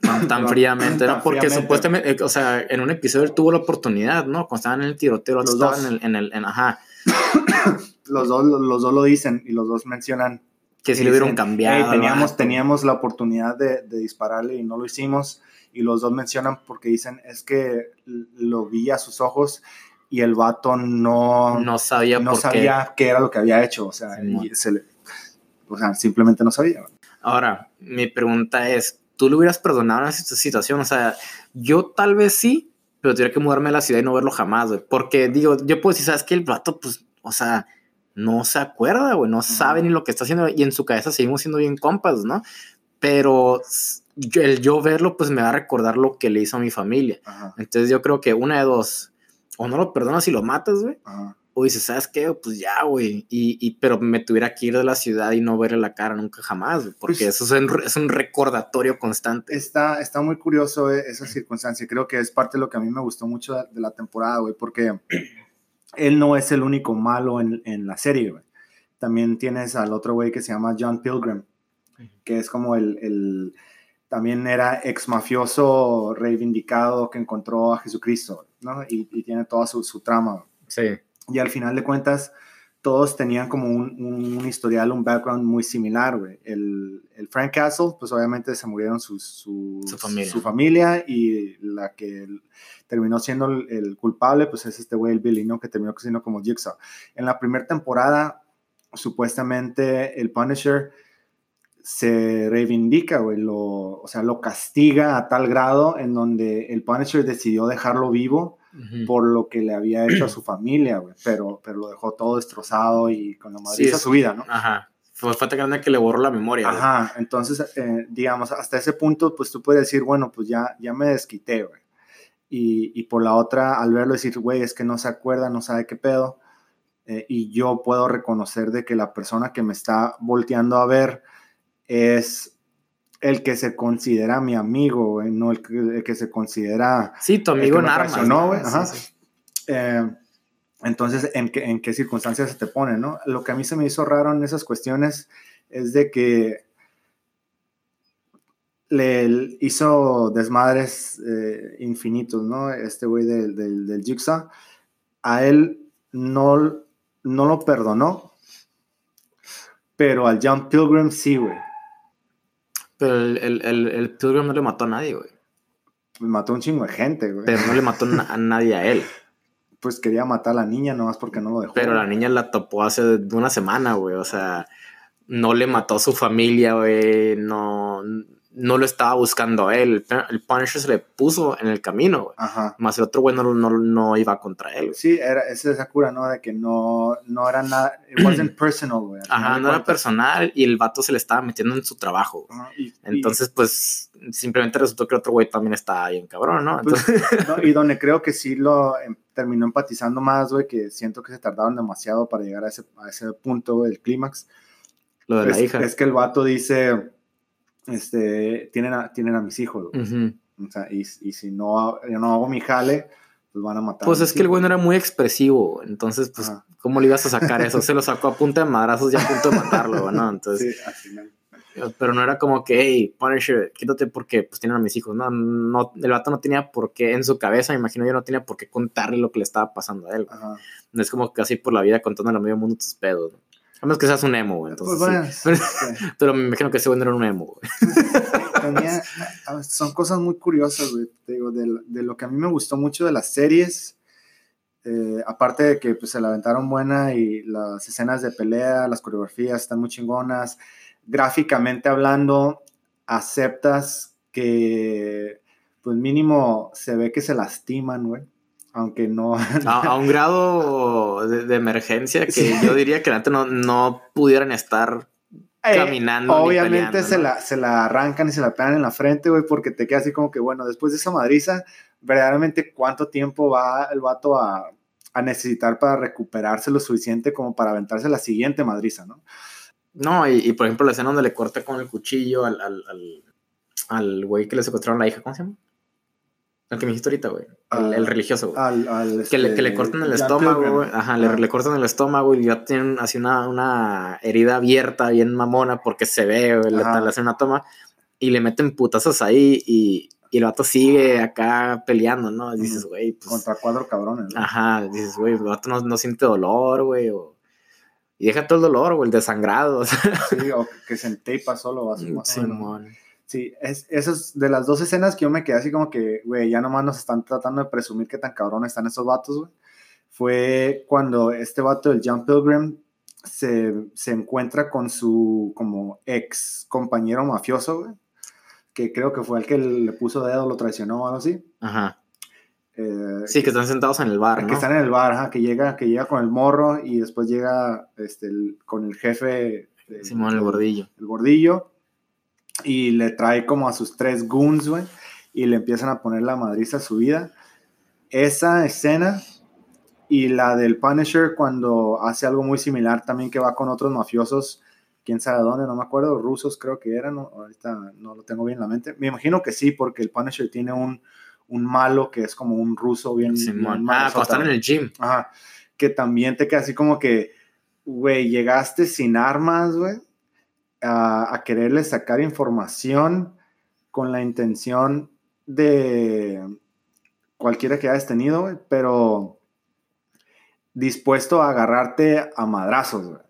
tan, tan fríamente, ¿no? Porque fríamente. supuestamente, eh, o sea, en un episodio él tuvo la oportunidad, ¿no? Cuando estaban en el tiroteo, los estaban dos. en el, en el en, ajá. los, dos, los dos lo dicen y los dos mencionan que si le hubieran cambiado. Hey, teníamos, teníamos la oportunidad de, de, dispararle y no lo hicimos. Y los dos mencionan porque dicen, es que lo vi a sus ojos y el vato no, no sabía, no por sabía qué. qué era lo que había hecho. O sea, Sí, y se le, o sea, simplemente no sabía. Ahora, mi pregunta es, ¿tú le hubieras perdonado en esa situación? O sea, yo tal vez sí, pero tendría que mudarme a la ciudad y no verlo jamás, güey. Porque digo, yo puedo decir, ¿sabes qué? El vato, pues, o sea, no se acuerda, güey, no sabe ni lo que está haciendo y en su cabeza seguimos siendo bien compas, ¿no? Pero yo, el yo verlo, pues me va a recordar lo que le hizo a mi familia. Ajá. Entonces yo creo que una de dos, o no lo perdonas y lo matas, güey, Ajá. O dices, ¿sabes qué? Pues ya, güey. Y, y, pero me tuviera que ir de la ciudad y no verle la cara nunca jamás, güey, porque pues, eso es un, es un, recordatorio constante. Está, está muy curioso esa circunstancia. Creo que es parte de lo que a mí me gustó mucho de, de la temporada, güey, porque él no es el único malo en, en la serie, güey. También tienes al otro güey que se llama John Pilgrim, que es como el, el también era ex mafioso reivindicado que encontró a Jesucristo, ¿no? Y, y tiene toda su, su trama. Sí. Y al final de cuentas, todos tenían como un, un historial, un background muy similar, güey. El, el, Frank Castle, pues obviamente se murieron su, su, familia. su, familia. y la que terminó siendo el, el culpable, pues es este güey, el Billy, ¿no? Que terminó siendo como Jigsaw. En la primera temporada, supuestamente el Punisher se reivindica, güey, lo, o sea, lo castiga a tal grado en donde el Punisher decidió dejarlo vivo uh -huh. por lo que le había hecho a su familia, güey, pero, pero lo dejó todo destrozado y con la madriza sí, su vida, ¿no? Ajá. Fue, fue tan grande que le borró la memoria. Ajá, güey. entonces, eh, digamos, hasta ese punto, pues tú puedes decir, bueno, pues ya, ya me desquité, güey. Y, y por la otra, al verlo decir, güey, es que no se acuerda, no sabe qué pedo, eh, y yo puedo reconocer de que la persona que me está volteando a ver es el que se considera mi amigo, güey, no el que, el que, se considera... Sí, tu amigo en armas. ¿no, güey? Ajá. Sí, sí. Eh, entonces, ¿en qué, ¿en qué circunstancias se te pone, no? Lo que a mí se me hizo raro en esas cuestiones es de que le hizo desmadres eh, infinitos, ¿no? Este güey del, del, del Jigsaw. A él no, no lo perdonó, pero al John Pilgrim sí, güey. Pero el, el, el, el, Pilgrim no le mató a nadie, güey. Mató a un chingo de gente, güey. Pero no le mató a nadie a él. Pues quería matar a la niña nomás porque no lo dejó. Pero la niña la topó hace una semana, güey. O sea, no le mató a su familia, güey. No, no lo estaba buscando a él. El Punisher se le puso en el camino. Ajá. Más el otro güey no, no, no, iba contra él. Sí, era, esa es esa cura, ¿no? De que no, no era nada. It wasn't personal, güey. Ajá, no era personal y el vato se le estaba metiendo en su trabajo. Ajá, y, Entonces, y, pues, simplemente resultó que el otro güey también está ahí en cabrón, ¿no? Entonces... Pues, no, Y donde creo que sí lo em, terminó empatizando más, güey, que siento que se tardaron demasiado para llegar a ese, a ese punto, güey, el clímax. Lo de es, la hija. Es que el vato dice este, tienen a, tienen a mis hijos. Uh -huh. o sea, y, y, si no, yo no hago mi jale, pues van a matar. Pues es que el güey no era muy expresivo, entonces, pues, Ajá. ¿cómo le ibas a sacar eso? Se lo sacó a punta de madrazos y a punto de matarlo, ¿no? Entonces, sí, al final. Pero no era como que, hey, Punisher, quítate porque pues tienen a mis hijos. No, no, el vato no tenía por qué, en su cabeza, me imagino yo, no tenía por qué contarle lo que le estaba pasando a él. No es como casi por la vida contándole a medio mundo tus pedos. A menos que seas un emo, güey. Entonces, pues pero, me imagino que ese güey era un emo, güey. son cosas muy curiosas, güey. digo, de, de, lo que a mí me gustó mucho de las series, eh, aparte de que pues, se la aventaron buena y las escenas de pelea, las coreografías están muy chingonas. Gráficamente hablando, aceptas que, pues mínimo, se ve que se lastiman, güey aunque no. A, un grado de, emergencia que yo diría que antes no, no pudieran estar eh, caminando. obviamente se, la, se la arrancan y se la pegan en la frente, güey, porque te queda así como que, bueno, después de esa madriza, verdaderamente cuánto tiempo va el vato a, a necesitar para recuperarse lo suficiente como para aventarse la siguiente madriza, ¿no? No, y, por ejemplo la escena donde le corta con el cuchillo al, al, al, al güey que le secuestraron la hija, ¿cómo se llama? El que me dijiste ahorita, güey. El, religioso, güey. Al, que, le, que, le, este, cortan el estómago, güey. Ajá, le, le, cortan el estómago y ya tienen así una, una herida abierta, bien mamona, porque se ve, güey. Le, hacen una toma y le meten putazos ahí y, y el vato sigue acá peleando, ¿no? dices, güey. Pues, Contra cuatro cabrones. Ajá, dices, güey, el vato no, no siente dolor, güey. O... Y deja todo el dolor, güey, el desangrado. sí, o que se enteipa solo, va Sí, Sí, es, esas de las dos escenas que yo me quedé así como que, güey, ya nomás nos están tratando de presumir que tan cabrón están esos vatos, güey. Fue cuando este vato del John Pilgrim se, se, encuentra con su como ex compañero mafioso, güey. Que creo que fue el que le puso dedo, lo traicionó o algo así. Ajá. Eh, sí, que están sentados en el bar, ¿no? Que están en el bar, ajá, que llega, que llega con el morro y después llega este, con el jefe. Simón, el gordillo. El gordillo y le trae como a sus tres goons, güey, y le empiezan a poner la madriza a su vida. Esa escena y la del Punisher cuando hace algo muy similar también que va con otros mafiosos, quién sabe dónde, no me acuerdo, rusos creo que eran, ahorita no lo tengo bien en la mente. Me imagino que sí, porque el Punisher tiene un, un malo que es como un ruso bien... ah, cuando en el gym. Ajá, que también te queda así como que, güey, llegaste sin armas, güey a, quererle sacar información con la intención de cualquiera que hayas tenido, pero dispuesto a agarrarte a madrazos,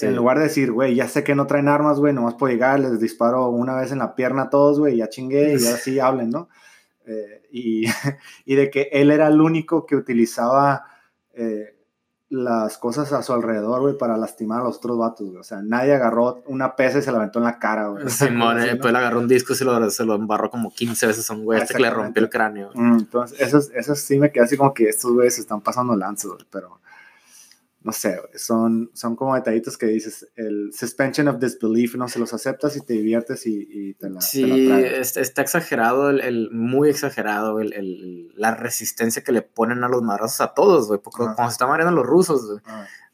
En lugar de decir, güey, ya sé que no traen armas, güey, nomás puedo llegar, les disparo una vez en la pierna a todos, güey, ya chingué y así hablen, ¿no? Eh, y, y, de que él era el único que utilizaba eh, las cosas a su alrededor, güey, para lastimar a los otros vatos, güey. O sea, nadie agarró una pesa y se la aventó en la cara, güey. Simón, sí, después le agarró un disco y se lo, se lo embarró como 15 veces a un güey hasta que le rompió el cráneo. Mm, entonces, eso, eso sí me queda así como que estos güeyes se están pasando lanzos, güey, pero no sé, son, son como detallitos que dices, el suspension of disbelief, no se los aceptas y te diviertes y, te la Sí, está exagerado, el, muy exagerado, el, la resistencia que le ponen a los madrazos a todos, güey, porque cuando se están mareando los rusos, güey,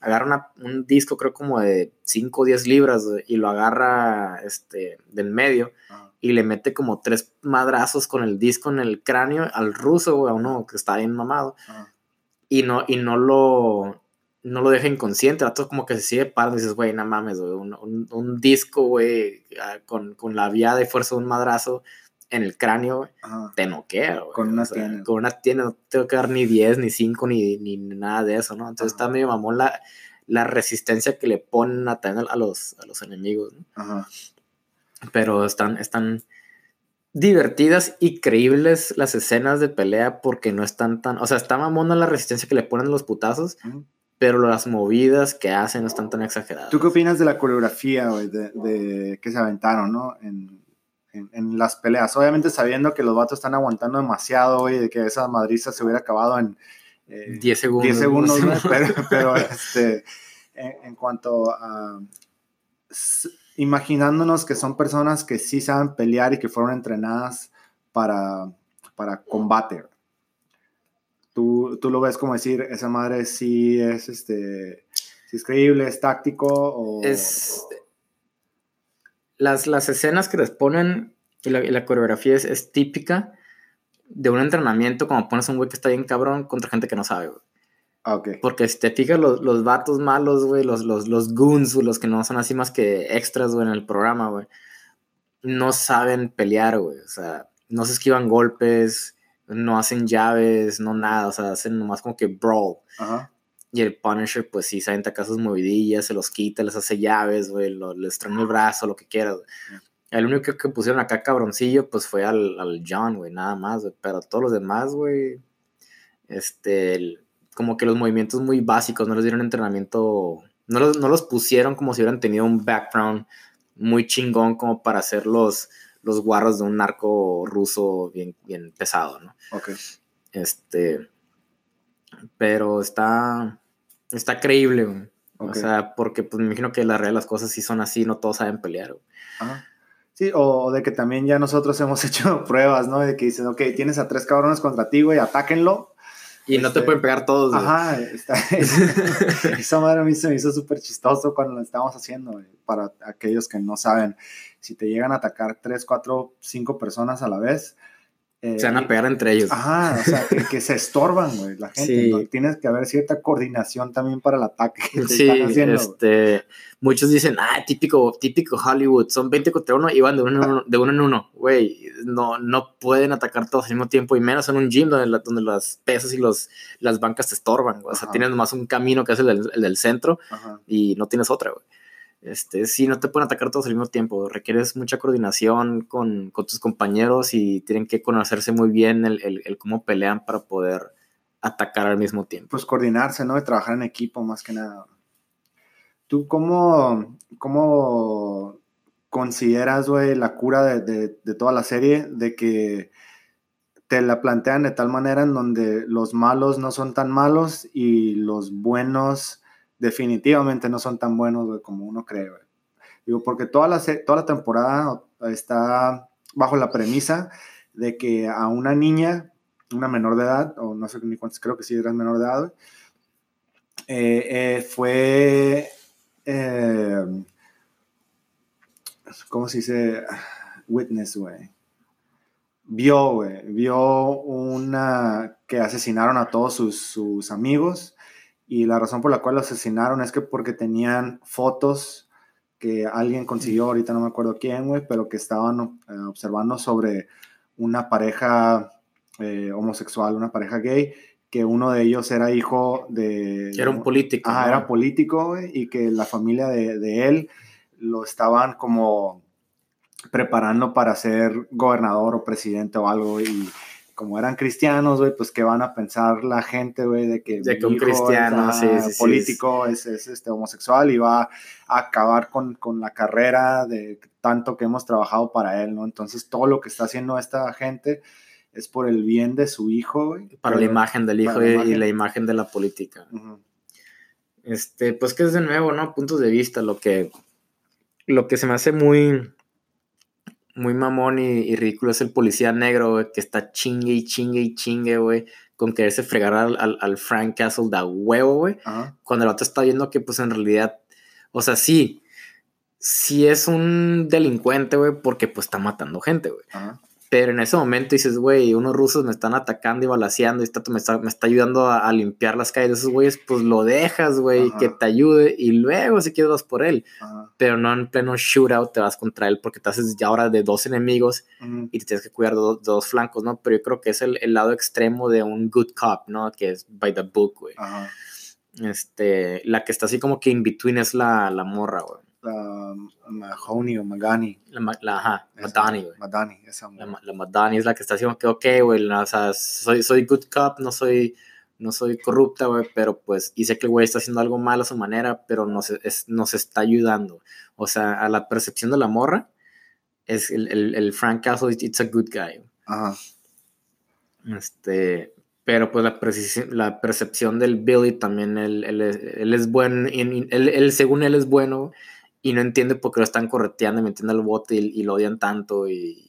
agarra un disco creo como de 5 o 10 libras y lo agarra este, del medio y le mete como tres madrazos con el disco en el cráneo al ruso, güey, a uno que está bien mamado. Y no, y no lo no lo deja inconsciente, todo como que se sigue parando y dices, güey, no mames, güey, un, disco, güey, ah, con, la vía de fuerza de un madrazo en el cráneo, te noquea, güey. Con una tienda. Con una tienda, no tengo que dar ni 10, ni 5, ni, ni nada de eso, ¿no? Entonces está medio mamón la, la resistencia que le ponen a tener a los, a los enemigos, ¿no? Ajá. Pero están, están divertidas y creíbles las escenas de pelea porque no están tan, o sea, está mamona la resistencia que le ponen los putazos, pero las movidas que hacen no están tan exageradas. ¿Tú qué opinas de la coreografía, güey, de, que se aventaron, ¿no? En, en, las peleas. Obviamente sabiendo que los vatos están aguantando demasiado, güey, de que esa madriza se hubiera acabado en... 10 eh, segundos. 10 segundos, pero, pero este, en, cuanto a... Imaginándonos que son personas que sí saben pelear y que fueron entrenadas para, para combate, ¿Tú, lo ves como decir, esa madre sí es, este, es creíble, es táctico o... Es... Las, las escenas que les ponen y la, coreografía es, típica de un entrenamiento como pones un güey que está bien cabrón contra gente que no sabe, güey. Ah, ok. Porque si te fijas, los, los vatos malos, güey, los, los, los goons, los que no son así más que extras, güey, en el programa, güey no saben pelear, güey. O sea, no se esquivan golpes, no hacen llaves, no nada. O sea, hacen nomás como que brawl. Ajá. Y el Punisher, pues sí, se aventa acá sus movidillas, se los quita, les hace llaves, güey, les traen el brazo, lo que quieras. El único que pusieron acá cabroncillo, pues fue al, al John, güey, nada más, güey. Pero todos los demás, güey, este, como que los movimientos muy básicos, no les dieron entrenamiento, no los, no los pusieron como si hubieran tenido un background muy chingón como para hacer los, guarros de un narco ruso bien, bien pesado, ¿no? Ok. Este, pero está, está creíble, güey. O sea, porque pues me imagino que la realidad de las cosas sí son así, no todos saben pelear, güey. Sí, o de que también ya nosotros hemos hecho pruebas, ¿no? De que dicen, ok, tienes a tres cabrones contra ti, güey, atáquenlo. Y no te este, pueden pegar todos, güey. Ajá, está, esa madre a mí se me hizo súper chistoso cuando lo estábamos haciendo, güey. Para aquellos que no saben, si te llegan a atacar tres, cuatro, cinco personas a la vez, se van a pegar entre ellos. Ajá, o sea, que, se estorban, güey, la gente. Tienes que haber cierta coordinación también para el ataque que te sí, están haciendo. Este, muchos dicen, ah, típico, típico Hollywood, son 20 contra uno y van de uno en uno, de uno, en uno. Güey, no, no pueden atacar todos al mismo tiempo y menos en un gym donde, donde las pesas y los, las bancas te estorban. O sea, tienes más un camino que es el del, el del centro y no tienes otra, güey. Este, sí, no te pueden atacar todos al mismo tiempo. Requieres mucha coordinación con, tus compañeros y tienen que conocerse muy bien el, cómo pelean para poder atacar al mismo tiempo. Pues coordinarse, ¿no? Y trabajar en equipo más que nada. ¿Tú cómo, cómo consideras, güey, la cura de, de, toda la serie? De que te la plantean de tal manera en donde los malos no son tan malos y los buenos definitivamente no son tan buenos, como uno cree, Digo, porque toda la, la temporada está bajo la premisa de que a una niña, una menor de edad, o no sé ni cuántos, creo que sí era menor de edad, eh, eh, fue, eh, ¿cómo se dice? Witness, güey. Vio, güey, vio una que asesinaron a todos sus amigos y la razón por la cual lo asesinaron es que porque tenían fotos que alguien consiguió, ahorita no me acuerdo quién, güey, pero que estaban eh, observando sobre una pareja eh, homosexual, una pareja gay, que uno de ellos era hijo de... Era un político. Ah, era político, güey, y que la familia de, de él lo estaban como preparando para ser gobernador o presidente o algo, y como eran cristianos, güey, pues que van a pensar la gente, güey, de que, un cristiano, político es, este, homosexual y va a acabar con, la carrera de tanto que hemos trabajado para él, ¿no? Entonces todo lo que está haciendo esta gente es por el bien de su hijo, güey. Para la imagen del hijo y, la imagen de la política. Este, pues que es de nuevo, ¿no? Puntos de vista, lo que, lo que se me hace muy muy mamón y, ridículo es el policía negro, güey, que está chingue y chingue y chingue, güey, con quererse fregar al, al, Frank Castle de huevo, güey. Cuando el otro está viendo que, pues, en realidad, o sea, sí, sí es un delincuente, güey, porque, pues, está matando gente, güey. Pero en ese momento dices, güey, unos rusos me están atacando y balaseando y está, me, está, me está ayudando a, limpiar las calles de esos güeyes, pues lo dejas, güey, que te ayude y luego si quieres vas por él. Pero no en pleno shootout te vas contra él porque te haces ya ahora de dos enemigos y te tienes que cuidar de, dos flancos, ¿no? Pero yo creo que es el, el, lado extremo de un good cop, ¿no? Que es by the book, güey. Este, la que está así como que in between es la, la morra, güey Mahoney o Magani. La, la ajá, Madani, güey. Madani, esa la, la, Madani es la que está haciendo que, ok, güey, o sea, soy, soy good cop, no soy, no soy corrupta, güey, pero pues, y sé que el güey está haciendo algo mal a su manera, pero nos, es, nos está ayudando. O sea, a la percepción de la morra, es el, el, el Frank Castle, it's a good guy. Ajá. Este, pero pues la, la percepción del Billy también, él, él, él es bueno, él, él, según él es bueno, y no entiende por qué lo están correteando y metiendo al bote y, lo odian tanto y...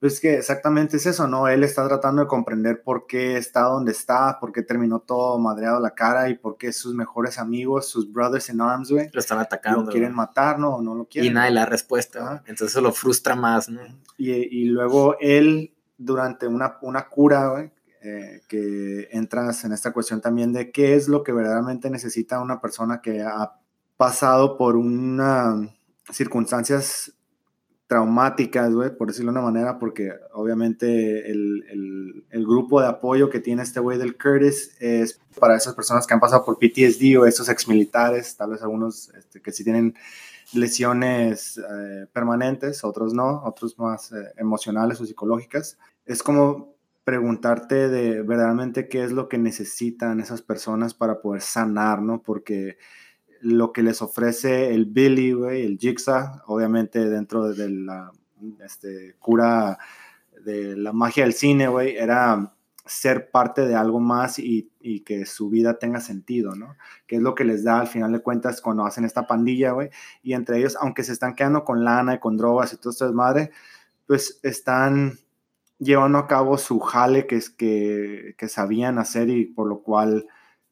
Pues que exactamente es eso, ¿no? Él está tratando de comprender por qué está donde está, por qué terminó todo madreado la cara y por qué sus mejores amigos, sus brothers in arms, güey, lo están atacando. Lo quieren matar, ¿no? O no lo quieren. Y nadie la respuesta, entonces eso lo frustra más, ¿no? Y, y luego él, durante una, una cura, güey, eh, que entras en esta cuestión también de qué es lo que verdaderamente necesita una persona que ha pasado por una circunstancias traumáticas, güey, por decirlo de una manera, porque obviamente el, el, grupo de apoyo que tiene este güey del Curtis es para esas personas que han pasado por PTSD o esos exmilitares, tal vez algunos este, que sí tienen lesiones eh, permanentes, otros no, otros más eh, emocionales o psicológicas. Es como preguntarte de verdaderamente qué es lo que necesitan esas personas para poder sanar, ¿no? Porque lo que les ofrece el Billy, güey, el Jigsaw, obviamente dentro de la este, cura de la magia del cine, güey, era ser parte de algo más y, que su vida tenga sentido, ¿no? Que es lo que les da al final de cuentas cuando hacen esta pandilla, güey. Y entre ellos, aunque se están quedando con lana y con drogas y todo esto es madre, pues están llevando a cabo su jale que, es, que, que sabían hacer y por lo cual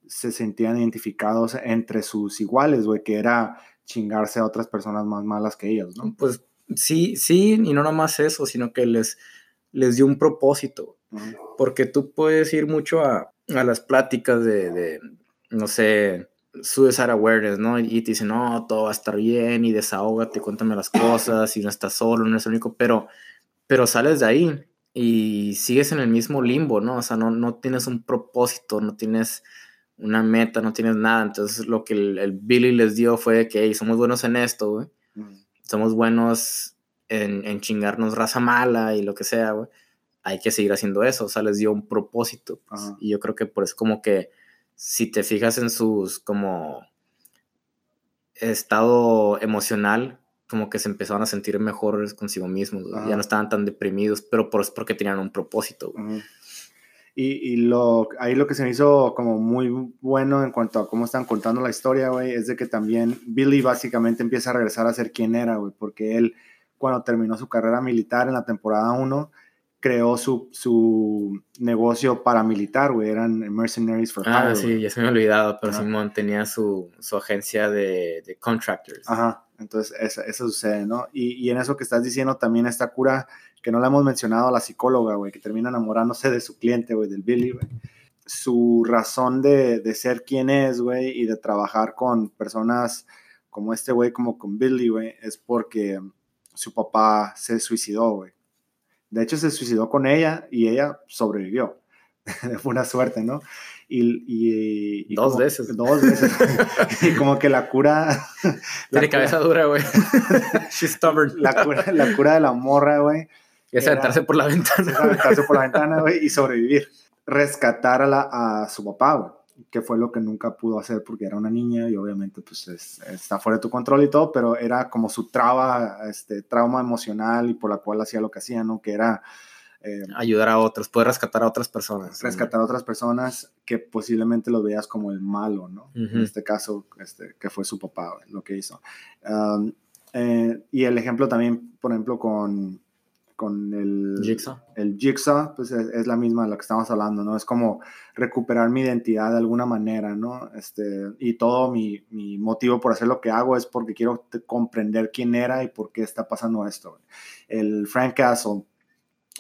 se sentían identificados entre sus iguales, güey, que era chingarse a otras personas más malas que ellos, ¿no? Pues sí, sí, y no nomás eso, sino que les, les dio un propósito, porque tú puedes ir mucho a, a las pláticas de, de, no sé, suicide awareness, ¿no? Y te dicen, no, todo va a estar bien y desahógate, cuéntame las cosas y no estás solo, no eres el único, pero, pero sales de ahí y sigues en el mismo limbo, ¿no? O sea, no, no tienes un propósito, no tienes una meta, no tienes nada. Entonces lo que el, Billy les dio fue que somos buenos en esto, güey. Somos buenos en, en, chingarnos raza mala y lo que sea, güey. Hay que seguir haciendo eso. O sea, les dio un propósito. Pues, y yo creo que por eso como que si te fijas en sus como estado emocional, como que se empezaron a sentir mejores consigo mismos. Ya no estaban tan deprimidos, pero por, es porque tenían un propósito. Güey. Y, lo, ahí lo que se me hizo como muy bueno en cuanto a cómo están contando la historia, güey, es de que también Billy básicamente empieza a regresar a ser quien era, güey, porque él cuando terminó su carrera militar en la temporada 1, creó su, su negocio paramilitar, güey, eran Mercenaries for Hire. Ah, sí, ya se me ha olvidado, pero Simón tenía su, su agencia de, de, contractors. Ajá, entonces eso, eso sucede, ¿no? Y, y en eso que estás diciendo también esta cura que no la hemos mencionado, a la psicóloga, güey, que termina enamorándose de su cliente, güey, del Billy, güey. Su razón de, de ser quien es, güey, y de trabajar con personas como este güey, como con Billy, güey, es porque su papá se suicidó, güey. De hecho, se suicidó con ella y ella sobrevivió. Fue una suerte, ¿no? Y, y, dos veces. Dos veces. y como que la cura. Tiene cabeza dura, güey. She's stubborn. La cura, la cura de la morra, güey es aventarse por la ventana. aventarse por la ventana, güey, y sobrevivir. Rescatar a, la, a su papá, güey, que fue lo que nunca pudo hacer porque era una niña y obviamente pues está fuera de tu control y todo, pero era como su traba, este, trauma emocional y por la cual hacía lo que hacía, ¿no? Que era... Eh, Ayudar a otros, poder rescatar a otras personas. Rescatar a otras personas que posiblemente lo veas como el malo, ¿no? En este caso, este, que fue su papá, lo que hizo. Eh, y el ejemplo también, por ejemplo, con con el Jigsaw, el Jigsaw pues es, la misma de la que estamos hablando, ¿no? Es como recuperar mi identidad de alguna manera, ¿no? Este, y todo mi, mi motivo por hacer lo que hago es porque quiero comprender quién era y por qué está pasando esto. El Frank Castle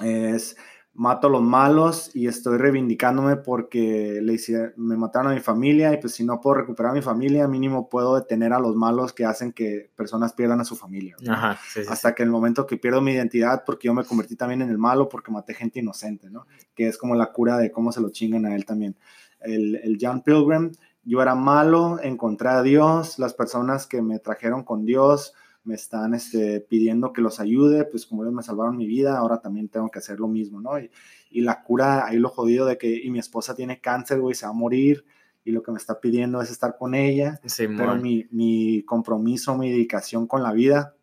es mato a los malos y estoy reivindicándome porque le hice, me mataron a mi familia y pues si no puedo recuperar a mi familia, mínimo puedo detener a los malos que hacen que personas pierdan a su familia. Ajá, Hasta que el momento que pierdo mi identidad porque yo me convertí también en el malo porque maté gente inocente, ¿no? Que es como la cura de cómo se lo chingan a él también. El, el John Pilgrim, yo era malo, encontré a Dios, las personas que me trajeron con Dios, me están este, pidiendo que los ayude, pues como ellos me salvaron mi vida, ahora también tengo que hacer lo mismo, ¿no? Y, y la cura, ahí lo jodido de que, y mi esposa tiene cáncer, güey, se va a morir, y lo que me está pidiendo es estar con ella, pero mi, mi, compromiso, mi dedicación con la vida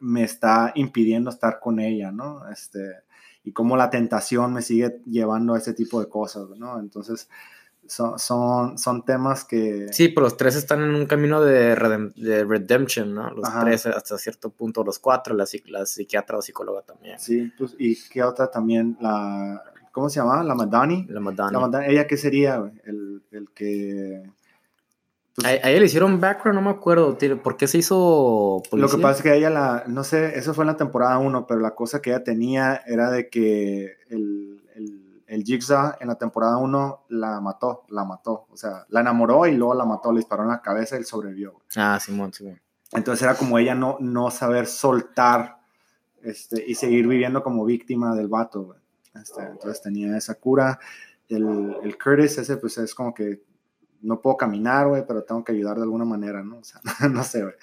me está impidiendo estar con ella, ¿no? Este, y cómo la tentación me sigue llevando a ese tipo de cosas, ¿no? Entonces, son, son, son, temas que... Sí, pero los tres están en un camino de, de redemption, ¿no? Los tres hasta cierto punto, los cuatro, la, la psiquiatra o psicóloga también. Sí, pues, y qué otra también, la... ¿Cómo se llama? La Madani. La Madani. ¿Ella qué sería? El, el que... Pues a, ella le hicieron background, no me acuerdo. ¿Por qué se hizo policía? Lo que pasa es que ella la... No sé, eso fue en la temporada 1, pero la cosa que ella tenía era de que el el Jigsaw en la temporada 1 la mató, la mató. O sea, la enamoró y luego la mató, le disparó en la cabeza y él sobrevivió. Ah, Simón, Simón. Entonces era como ella no, no saber soltar este, y seguir viviendo como víctima del vato, güey. Este, entonces tenía esa cura. El, el Curtis, ese pues es como que no puedo caminar, güey, pero tengo que ayudar de alguna manera, ¿no? O sea, no sé, güey.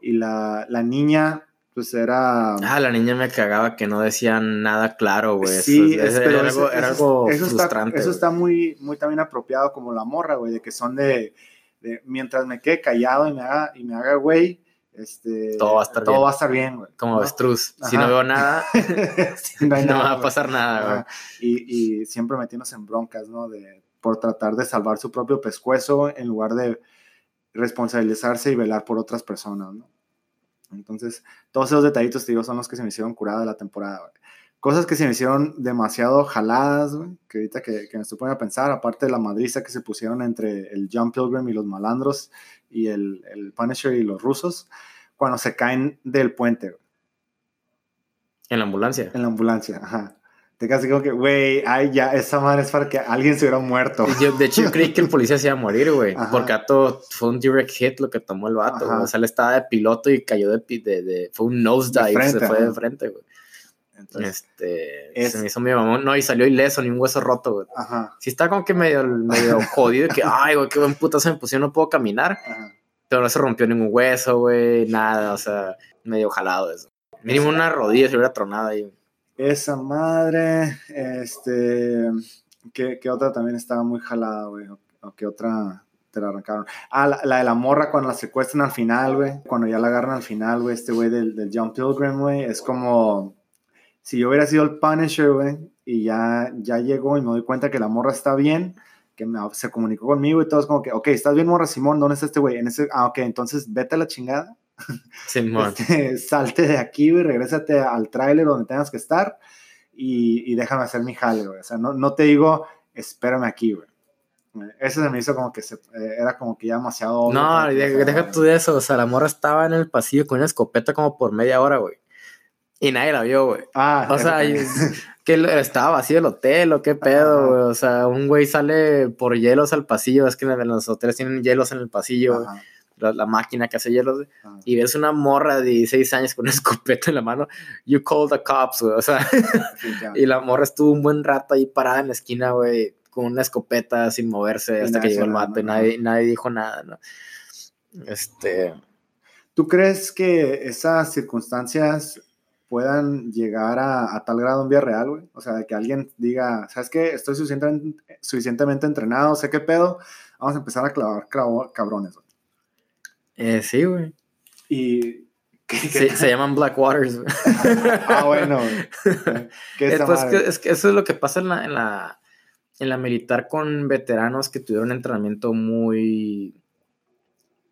Y la, la niña, pues era... Ah, la niña me cagaba que no decía nada claro, güey. Sí, eso, era, algo, era algo frustrante. Está, eso está muy, muy también apropiado como la morra, güey, de que son de, de, mientras me quede callado y me haga, y me haga, güey, este, todo va a estar todo bien. va a estar bien, güey. Como avestruz. Si no veo nada, no, no va a pasar nada, güey. Y, y siempre metiéndose en broncas, ¿no? De, por tratar de salvar su propio pescuezo en lugar de responsabilizarse y velar por otras personas, ¿no? Entonces, todos esos detallitos, te digo, son los que se me hicieron curada de la temporada, Cosas que se me hicieron demasiado jaladas, güey, que ahorita que, que me estoy poniendo a pensar, aparte de la madriza que se pusieron entre el John Pilgrim y los malandros y el, el Punisher y los rusos, cuando se caen del puente, En la ambulancia. En la ambulancia, ajá. Te casi como que, güey, ay, ya, esa madre es para que alguien se hubiera muerto. Yo, de hecho, yo creí que el policía se iba a morir, güey. Porque a todo fue un direct hit lo que tomó el vato. O sea, él estaba de piloto y cayó de. de, de fue un nosedive, se fue de frente, güey. Entonces, este, se me hizo mi mamón, no, y salió ileso, ni un hueso roto, güey. Ajá. Sí está como que medio, medio jodido, que, ay, güey, qué buen puta se me pusieron, no puedo caminar. Ajá. Pero no se rompió ningún hueso, güey, nada, o sea, medio jalado eso. Mínimo una rodilla se hubiera tronado ahí. Esa madre, este, ¿qué, otra también estaba muy jalada, güey? ¿O, qué otra te la arrancaron? Ah, la, de la morra cuando la secuestran al final, güey. Cuando ya la agarran al final, güey, este güey del, del John Pilgrim, güey. Es como, si yo hubiera sido el Punisher, güey, y ya, ya llegó y me doy cuenta que la morra está bien, que se comunicó conmigo y todo es como que, ok, ¿estás bien, morra Simón? ¿Dónde está este güey? En ese, ah, ok, entonces vete a la chingada este, salte de aquí, güey, regrésate al tráiler donde tengas que estar y, y, déjame hacer mi jale, güey. O sea, no, no te digo, espérame aquí, güey. Eso se me hizo como que se, eh, era como que ya demasiado. No, deja, tú de eso. O sea, la morra estaba en el pasillo con una escopeta como por media hora, güey. Y nadie la vio, güey. Ah, o sea, que estaba vacío el hotel o qué pedo, güey. O sea, un güey sale por hielos al pasillo. Es que en los hoteles tienen hielos en el pasillo, Ajá la, máquina que hace hielo, ah. y ves una morra de 16 años con una escopeta en la mano, you call the cops, güey, o sea, y la morra estuvo un buen rato ahí parada en la esquina, güey, con una escopeta sin moverse hasta que llegó el vato y nadie, nadie dijo nada, ¿no? Este... ¿Tú crees que esas circunstancias puedan llegar a, tal grado en vía real, güey? O sea, de que alguien diga, ¿sabes qué? Estoy suficientemente, suficientemente entrenado, sé qué pedo, vamos a empezar a clavar cabrones, güey. Eh, sí, güey. Y. se llaman Black Waters. ah, bueno. es, que, es, que, eso es lo que pasa en la, en la, en la militar con veteranos que tuvieron entrenamiento muy.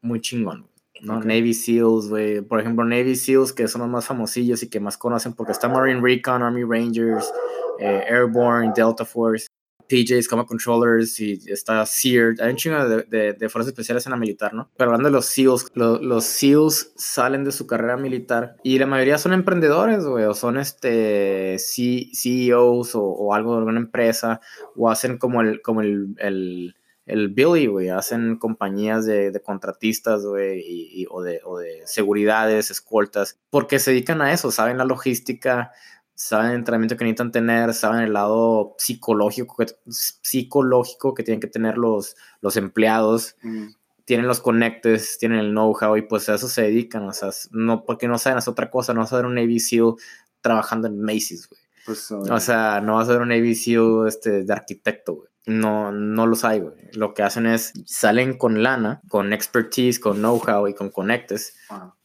muy chingón. ¿no? Navy SEALs, güey. Por ejemplo, Navy SEALs, que son los más famosillos y que más conocen porque está Marine Recon, Army Rangers, eh, Airborne, Delta Force. PJs, como controllers y está Seared. Hay un chingo de, de, fuerzas especiales en la militar, ¿no? Pero hablando de los SEALs, los SEALs salen de su carrera militar y la mayoría son emprendedores, güey, o son este CEOs o, algo de alguna empresa, o hacen como el, como el, el, el Billy, güey, hacen compañías de, de contratistas, güey, y, o, de, o de seguridades, escoltas, porque se dedican a eso, saben la logística saben el entrenamiento que necesitan tener, saben el lado psicológico que, psicológico que tienen que tener los, los empleados, mm. tienen los conectes, tienen el know-how y pues a eso se dedican, o sea, no, porque no saben hacer otra cosa, no vas a ver un Navy SEAL trabajando en Macy's, güey. Pues, o sea, no vas a ver un Navy SEAL este, de arquitecto, güey. No, no los hay, güey. Lo que hacen es salen con lana, con expertise, con know-how y con conectes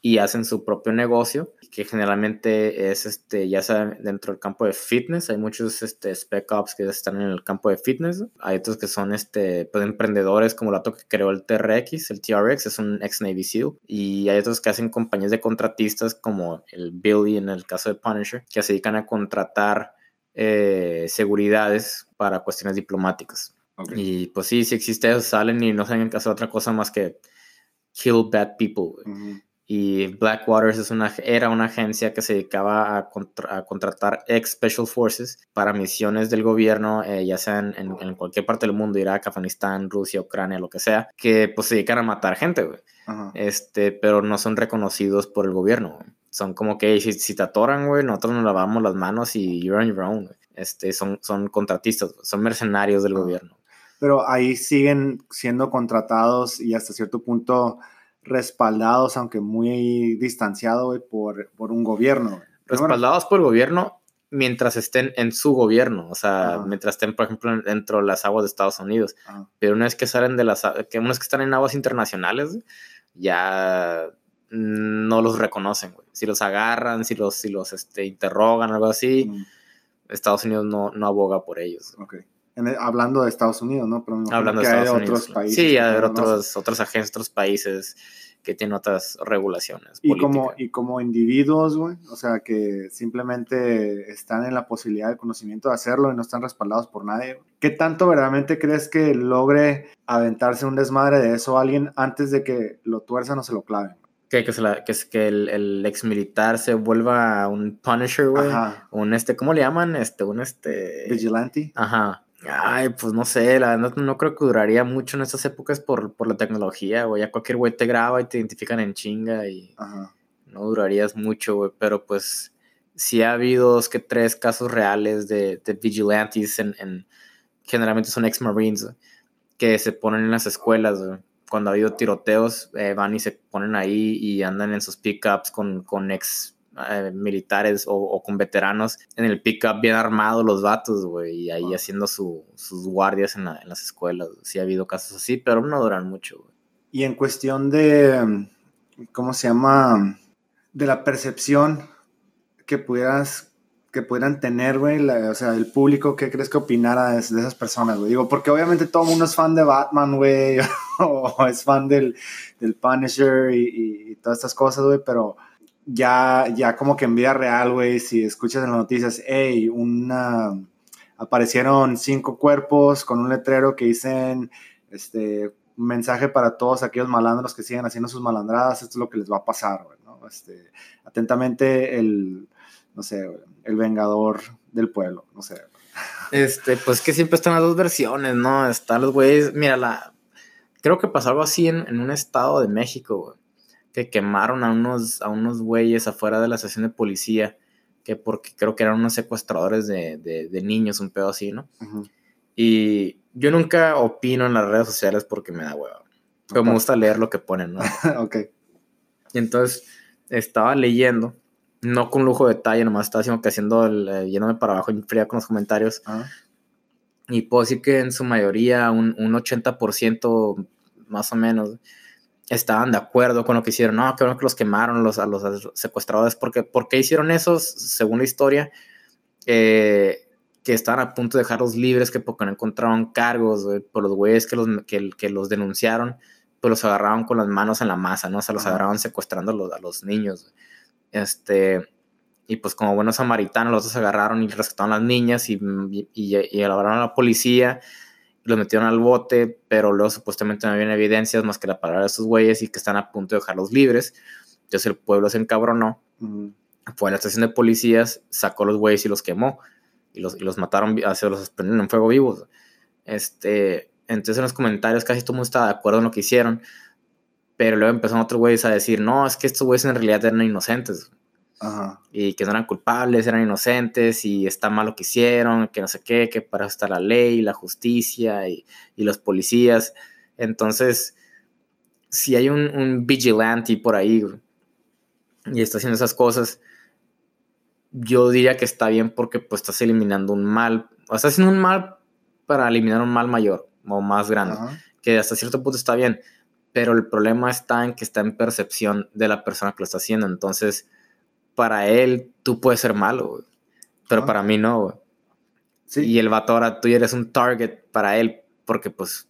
y hacen su propio negocio que generalmente es este, ya sea dentro del campo de fitness, hay muchos este, spec ops que están en el campo de fitness, hay otros que son este, pues, emprendedores como el que creó el TRX, el TRX es un ex Navy SEAL, y hay otros que hacen compañías de contratistas como el Billy en el caso de Punisher, que se dedican a contratar eh, seguridades para cuestiones diplomáticas. Y pues sí, si existe eso, salen y no saben hacer otra cosa más que kill bad people. Y Blackwaters es una, era una agencia que se dedicaba a, contratar ex Special Forces para misiones del gobierno, eh, ya sea en, cualquier parte del mundo, Irak, Afganistán, Rusia, Ucrania, lo que sea, que pues se dedican a matar gente, Este, pero no son reconocidos por el gobierno, son como que si, si te atoran, güey, nosotros nos lavamos las manos y you're on your own, Este, son, son contratistas, son mercenarios del gobierno. Pero ahí siguen siendo contratados y hasta cierto punto respaldados, aunque muy distanciados, por, por un gobierno. Respaldados por el gobierno mientras estén en su gobierno, o sea, mientras estén, por ejemplo, dentro de las aguas de Estados Unidos. Pero una vez que salen de las, que una vez que están en aguas internacionales, ya no los reconocen, güey. Si los agarran, si los, si los este, interrogan, algo así, Estados Unidos no, no aboga por ellos. Okay. Hablando de Estados Unidos, ¿no? hablando de Estados Unidos. Otros países, sí, hay otros, otras agencias, otros países que tienen otras regulaciones. Y como, y como individuos, güey, o sea, que simplemente están en la posibilidad de conocimiento de hacerlo y no están respaldados por nadie. ¿Qué tanto verdaderamente crees que logre aventarse un desmadre de eso a alguien antes de que lo tuerzan o se lo claven? que, que, que, que el, el, ex militar se vuelva un Punisher, güey. Un este, ¿cómo le llaman? Este, un este. Vigilante. Ajá. Ay, pues no sé, la verdad no creo que duraría mucho en estas épocas por, por la tecnología, güey. Ya cualquier güey te graba y te identifican en chinga y no durarías mucho, güey. Pero pues sí ha habido dos que tres casos reales de, de vigilantes en, en, generalmente son ex-marines, que se ponen en las escuelas, güey cuando ha habido tiroteos, eh, van y se ponen ahí y andan en sus pickups con, con ex eh, militares o, con veteranos en el pickup bien armados los vatos, güey, y ahí haciendo sus guardias en, las escuelas. Sí ha habido casos así, pero no duran mucho, güey. Y en cuestión de, ¿cómo se llama? De la percepción que pudieras que pudieran tener, güey, o sea, el público, ¿qué crees que opinara de, esas personas, güey? Digo, porque obviamente todo el mundo es fan de Batman, güey, o es fan del, del Punisher y, todas estas cosas, güey, pero ya, ya como que en vida real, güey, si escuchas en las noticias, hey, una, aparecieron cinco cuerpos con un letrero que dicen, este, un mensaje para todos aquellos malandros que siguen haciendo sus malandradas, esto es lo que les va a pasar, güey, ¿no? Este, atentamente el no sé, el vengador del pueblo, no sé. Este, pues que siempre están las dos versiones, ¿no? Están los güeyes, mira, la, creo que pasó algo así en, un estado de México, güey, que quemaron a unos, a unos güeyes afuera de la estación de policía, que porque creo que eran unos secuestradores de, niños, un pedo así, ¿no? Y yo nunca opino en las redes sociales porque me da hueva. Pero me gusta leer lo que ponen, ¿no? ok. Y entonces estaba leyendo no con lujo de detalle, nomás estaba sino que haciendo el, eh, yéndome para abajo y fría con los comentarios. Ah. Y puedo decir que en su mayoría, un, un 80% más o menos, estaban de acuerdo con lo que hicieron. No, que los quemaron los, a los secuestradores. Porque, ¿Por qué hicieron eso? Según la historia, eh, que estaban a punto de dejarlos libres, que porque no encontraron cargos por los güeyes que los, que, que, los denunciaron, pues los agarraron con las manos en la masa, ¿no? O sea, los agarraban secuestrando a los, a los niños. Este, y pues como buenos samaritanos, los dos agarraron y rescataron a las niñas y, y, y, a la policía, los metieron al bote, pero luego supuestamente no había evidencias más que la palabra de esos güeyes y que están a punto de dejarlos libres. Entonces el pueblo se encabronó, fue a la estación de policías, sacó los güeyes y los quemó y los, y los mataron, se los prendieron en fuego vivos. Este, entonces en los comentarios casi todo el mundo estaba de acuerdo en lo que hicieron, pero luego empezaron otros güeyes a decir, no, es que estos güeyes en realidad eran inocentes. Ajá. Y que no eran culpables, eran inocentes y está mal lo que hicieron, que no sé qué, que para eso está la ley, la justicia y, y los policías. Entonces, si hay un, un vigilante por ahí y está haciendo esas cosas, yo diría que está bien porque pues estás eliminando un mal, o estás haciendo un mal para eliminar un mal mayor o más grande, que hasta cierto punto está bien pero el problema está en que está en percepción de la persona que lo está haciendo. Entonces, para él, tú puedes ser malo, pero para mí no. Sí. Y el vato ahora, tú eres un target para él, porque pues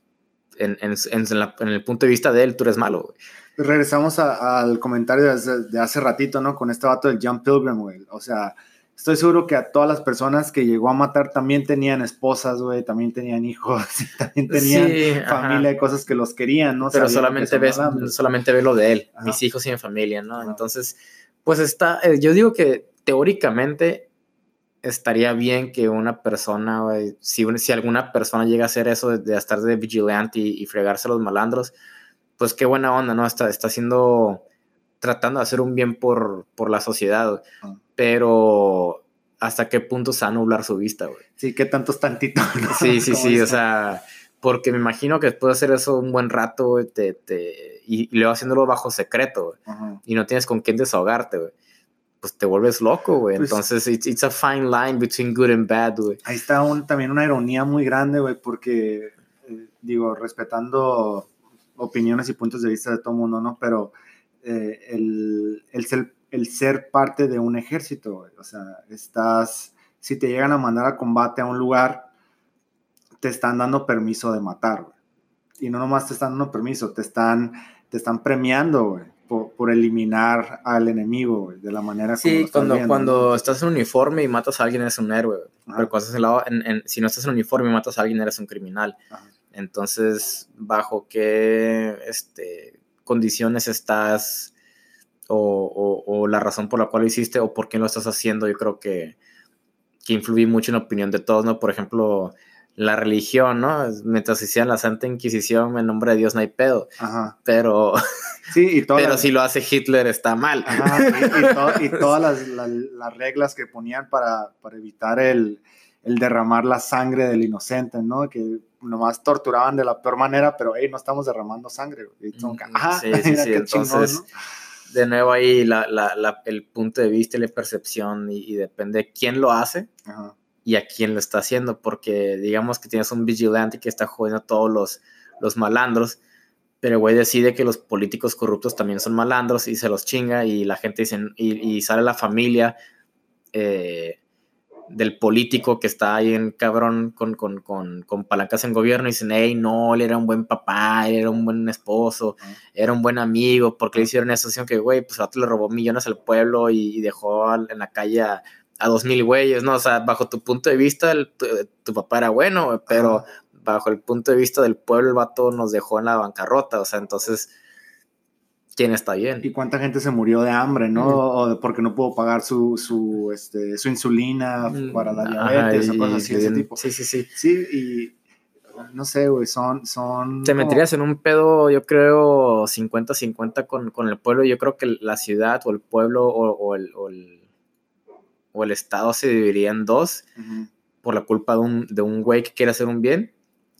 en, en, en, el punto de vista de él, tú eres malo. Regresamos al comentario de de hace, ratito, ¿no? Con este vato del John Pilgrim, güey. O sea, estoy seguro que a todas las personas que llegó a matar también tenían esposas, güey, también tenían hijos, también tenían familia y cosas que los querían, ¿no? Pero solamente ves, solamente ve lo de él, mis hijos y mi familia, ¿no? Entonces, pues está, eh, yo digo que teóricamente estaría bien que una persona, si, si alguna persona llega a hacer eso de, estar de vigilante y, fregarse a los malandros, pues qué buena onda, ¿no? Está, está haciendo tratando de hacer un bien por, por la sociedad, ah. pero hasta qué punto se va a nublar su vista, güey. Sí, qué tanto es tantito, Sí, sí, sí, o sea, porque me imagino que después de hacer eso un buen rato, te, te, y, luego haciéndolo bajo secreto, güey, y no tienes con quién desahogarte, güey pues te vuelves loco, güey. Pues Entonces, it's, a fine line between good and bad, güey. Ahí está un, también una ironía muy grande, güey, porque, eh, digo, respetando opiniones y puntos de vista de todo el mundo, ¿no? Pero eh, el, el, ser, el ser parte de un ejército, güey. O sea, estás, si te llegan a mandar a combate a un lugar, te están dando permiso de matar, güey. Y no nomás te están dando permiso, te están, te están premiando, güey por, eliminar al enemigo, güey, de la manera Sí, cuando, cuando estás en uniforme y matas a alguien eres un héroe, pero cuando estás en, lado, en, si no estás en uniforme y matas a alguien eres un criminal. Entonces, ¿bajo qué este, condiciones estás o, o, la razón por la cual lo hiciste o por qué lo estás haciendo? Yo creo que, que influye mucho en la opinión de todos, ¿no? Por ejemplo, la religión, ¿no? Mientras hacían la Santa Inquisición en nombre de Dios no hay pedo. Ajá. Pero, sí, y pero si lo hace Hitler está mal. Ajá, y, todas las, reglas que ponían para, evitar el, derramar la sangre del inocente, ¿no? Que nomás torturaban de la peor manera, pero hey, no estamos derramando sangre. Ajá, sí, sí, sí. Entonces, de nuevo ahí el punto de vista y la percepción y, y depende quién lo hace. Ajá y a quién lo está haciendo, porque digamos que tienes un vigilante que está jodiendo a todos los, los malandros, pero el güey decide que los políticos corruptos también son malandros y se los chinga y la gente dice, y, sale la familia eh, del político que está ahí en cabrón con, con, con, con, palancas en gobierno y dicen, hey, no, él era un buen papá, él era un buen esposo, era un buen amigo, porque le hicieron eso? que, güey, pues otro le robó millones al pueblo y, dejó en la calle a a dos mil güeyes, ¿no? O sea, bajo tu punto de vista, tu, papá era bueno, pero bajo el punto de vista del pueblo, el vato nos dejó en la bancarrota, o sea, entonces, ¿quién está bien? ¿Y cuánta gente se murió de hambre, no? O porque no pudo pagar su, su, este, su insulina mm, para la diabetes o cosas así, ese tipo. Sí, sí, sí. Sí, y no sé, güey, son, son... Te meterías en un pedo, yo creo, 50-50 con, con, el pueblo. Yo creo que la ciudad o el pueblo o, el, o el Estado se dividiría en dos por la culpa de un, de un güey que quiere hacer un bien